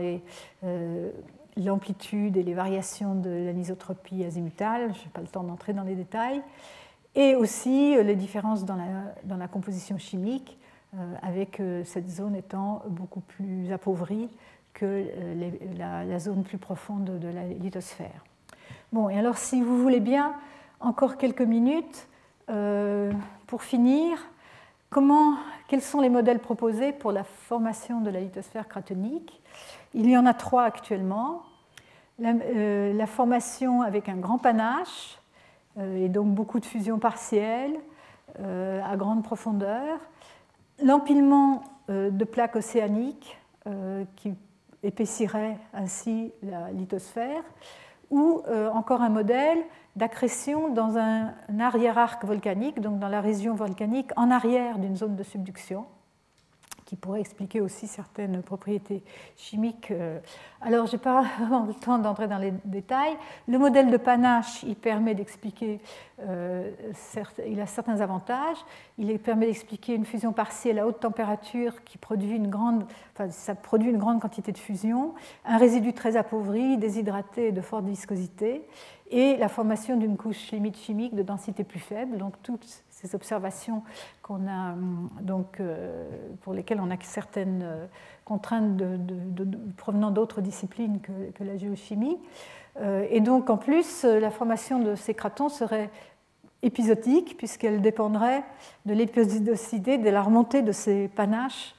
euh, l'amplitude et les variations de l'anisotropie azimutale, je n'ai pas le temps d'entrer dans les détails, et aussi les différences dans la, dans la composition chimique, avec cette zone étant beaucoup plus appauvrie que la, la, zone plus profonde de la lithosphère. Bon, et alors si vous voulez bien, encore quelques minutes euh, pour finir, quels sont les modèles proposés pour la formation de la lithosphère cratonique? Il y en a trois actuellement. La, formation avec un grand panache, et donc beaucoup de fusion partielle à grande profondeur. L'empilement de plaques océaniques qui épaissiraient ainsi la lithosphère ou euh, encore un modèle d'accrétion dans un, arrière-arc volcanique, donc dans la région volcanique en arrière d'une zone de subduction qui pourrait expliquer aussi certaines propriétés chimiques. Euh. Alors, je n'ai pas (laughs) le temps d'entrer dans les détails. Le modèle de panache, il permet d'expliquer, euh, il a certains avantages. Il permet d'expliquer une fusion partielle à haute température qui produit une grande, enfin, ça produit une grande quantité de fusion, un résidu très appauvri, déshydraté et de forte viscosité, et la formation d'une couche limite chimique de densité plus faible. Donc, toutes ces observations qu'on a, donc, euh, pour lesquelles on a certaines euh, contraintes provenant d'autres disciplines que, la géochimie. Euh, et donc, en plus, la formation de ces cratons serait épisodique, puisqu'elle dépendrait de l'épisodicité, de la remontée de ces panaches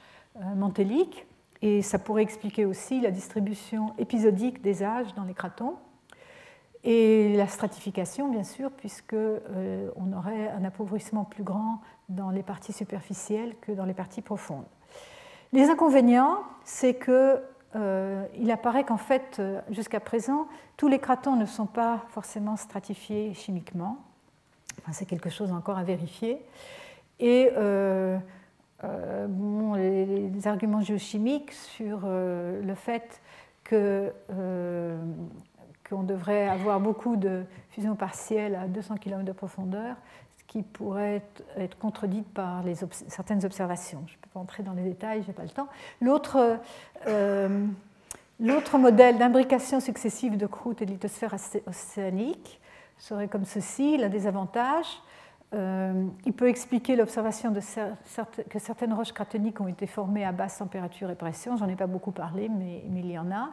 mantéliques. Et ça pourrait expliquer aussi la distribution épisodique des âges dans les cratons et la stratification, bien sûr, puisqu'on euh, aurait un appauvrissement plus grand dans les parties superficielles que dans les parties profondes. Les inconvénients, c'est qu'il euh, apparaît qu'en fait, euh, jusqu'à présent, tous les cratons ne sont pas forcément stratifiés chimiquement. Enfin, c'est quelque chose encore à vérifier. Et bon, les, arguments géochimiques sur le fait que qu'on devrait avoir beaucoup de fusion partielle à 200 km de profondeur, ce qui pourrait être, contredit par certaines observations. Je ne peux pas entrer dans les détails, je n'ai pas le temps. Euh, l'autre modèle d'imbrication successive de croûte et de lithosphère océanique serait comme ceci. L'un des avantages, euh, il peut expliquer l'observation que certaines roches cratoniques ont été formées à basse température et pression. J'en ai pas beaucoup parlé, mais il y en a.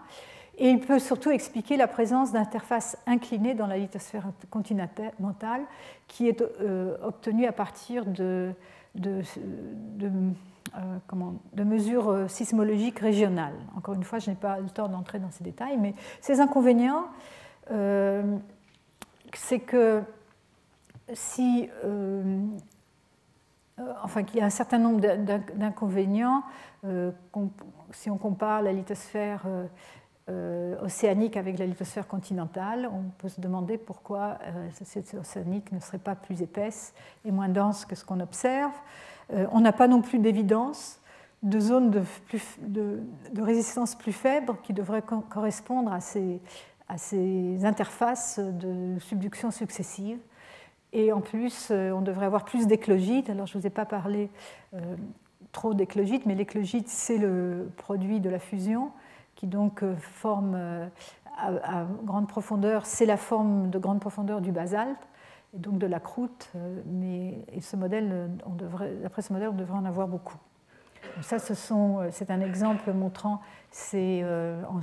Et il peut surtout expliquer la présence d'interfaces inclinées dans la lithosphère continentale qui est euh, obtenue à partir de, euh, mesures euh, sismologiques régionales. Encore une fois, je n'ai pas le temps d'entrer dans ces détails, mais ces inconvénients, c'est que si, enfin, qu'il y a un certain nombre d'inconvénients, si on compare la lithosphère océanique avec la lithosphère continentale, on peut se demander pourquoi euh, cette océanique ne serait pas plus épaisse et moins dense que ce qu'on observe. Euh, on n'a pas non plus d'évidence de zones de, résistance plus faibles qui devraient correspondre à ces, à ces, interfaces de subduction successive. Et en plus, on devrait avoir plus d'éclogites. Alors, je ne vous ai pas parlé trop d'éclogites, mais l'éclogite, c'est le produit de la fusion qui donc euh, forme euh, à, grande profondeur, c'est la forme de grande profondeur du basalte et donc de la croûte, euh, mais et ce modèle, on devrait, d'après ce modèle, on devrait en avoir beaucoup. ça, ce sont, c'est un exemple montrant c'est en,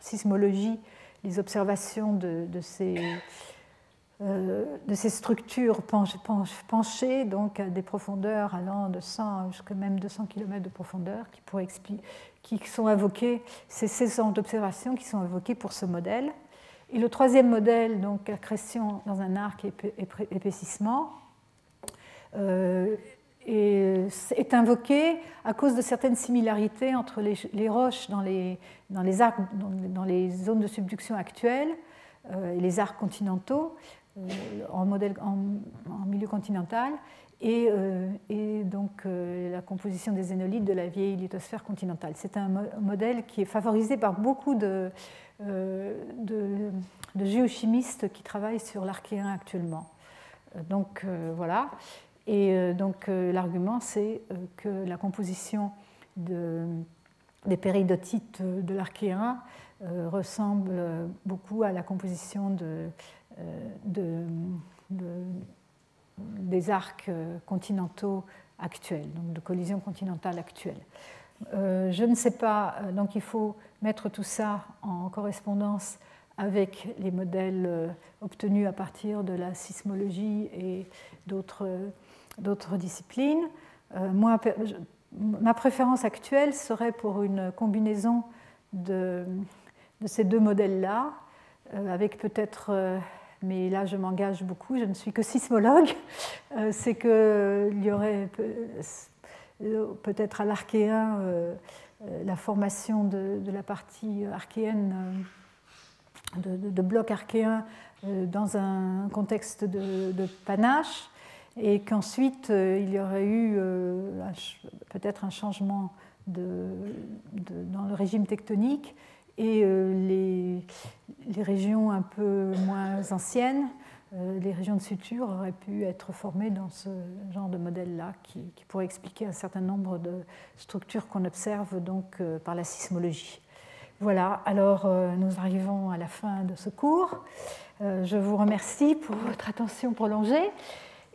sismologie les observations de, de ces de ces structures penchées, donc à des profondeurs allant de 100 jusqu'à même 200 km de profondeur, qui sont invoqués, c'est ces centres d'observation qui sont invoqués pour ce modèle. Et le troisième modèle, donc accrétion dans un arc et épaississement, euh, est, invoqué à cause de certaines similarités entre les, roches dans les, arcs, dans, les zones de subduction actuelles euh, et les arcs continentaux euh, en, modèle, en milieu continental euh, et, donc euh, la composition des zénolithes de la vieille lithosphère continentale. C'est un modèle qui est favorisé par beaucoup de, euh, de, géochimistes qui travaillent sur l'archéen actuellement. Donc voilà. Et donc l'argument, c'est que la composition de, des péridotites de l'archéen ressemble beaucoup à la composition de, de des arcs euh, continentaux actuels, donc de collision continentale actuelle. Euh, je ne sais pas, euh, donc il faut mettre tout ça en correspondance avec les modèles obtenus à partir de la sismologie et d'autres disciplines. moi, ma préférence actuelle serait pour une combinaison de ces deux modèles-là, avec peut-être mais là je m'engage beaucoup, je ne suis que sismologue, c'est qu'il y aurait peut-être à l'archéen la formation de, la partie archéenne de, blocs archéens euh, dans un contexte de, panache, et qu'ensuite euh, il y aurait eu euh, peut-être un changement dans le régime tectonique et les, régions un peu moins anciennes, les régions de suture, auraient pu être formées dans ce genre de modèle-là qui, pourrait expliquer un certain nombre de structures qu'on observe donc par la sismologie. Voilà, alors euh, nous arrivons à la fin de ce cours. Euh, je vous remercie pour votre attention prolongée.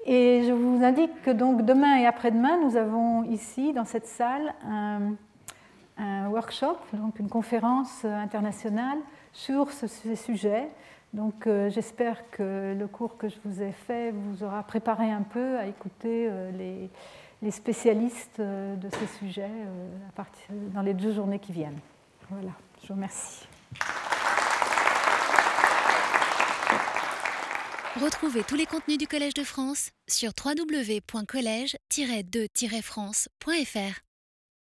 Et je vous indique que donc demain et après-demain, nous avons ici, dans cette salle, un, workshop, donc une conférence internationale sur ce, ces sujets. Donc euh, j'espère que le cours que je vous ai fait vous aura préparé un peu à écouter les, les, spécialistes de ces sujets dans les deux journées qui viennent. Voilà. Je vous remercie. Retrouvez tous les contenus du Collège de France sur www.colège-2-france.fr.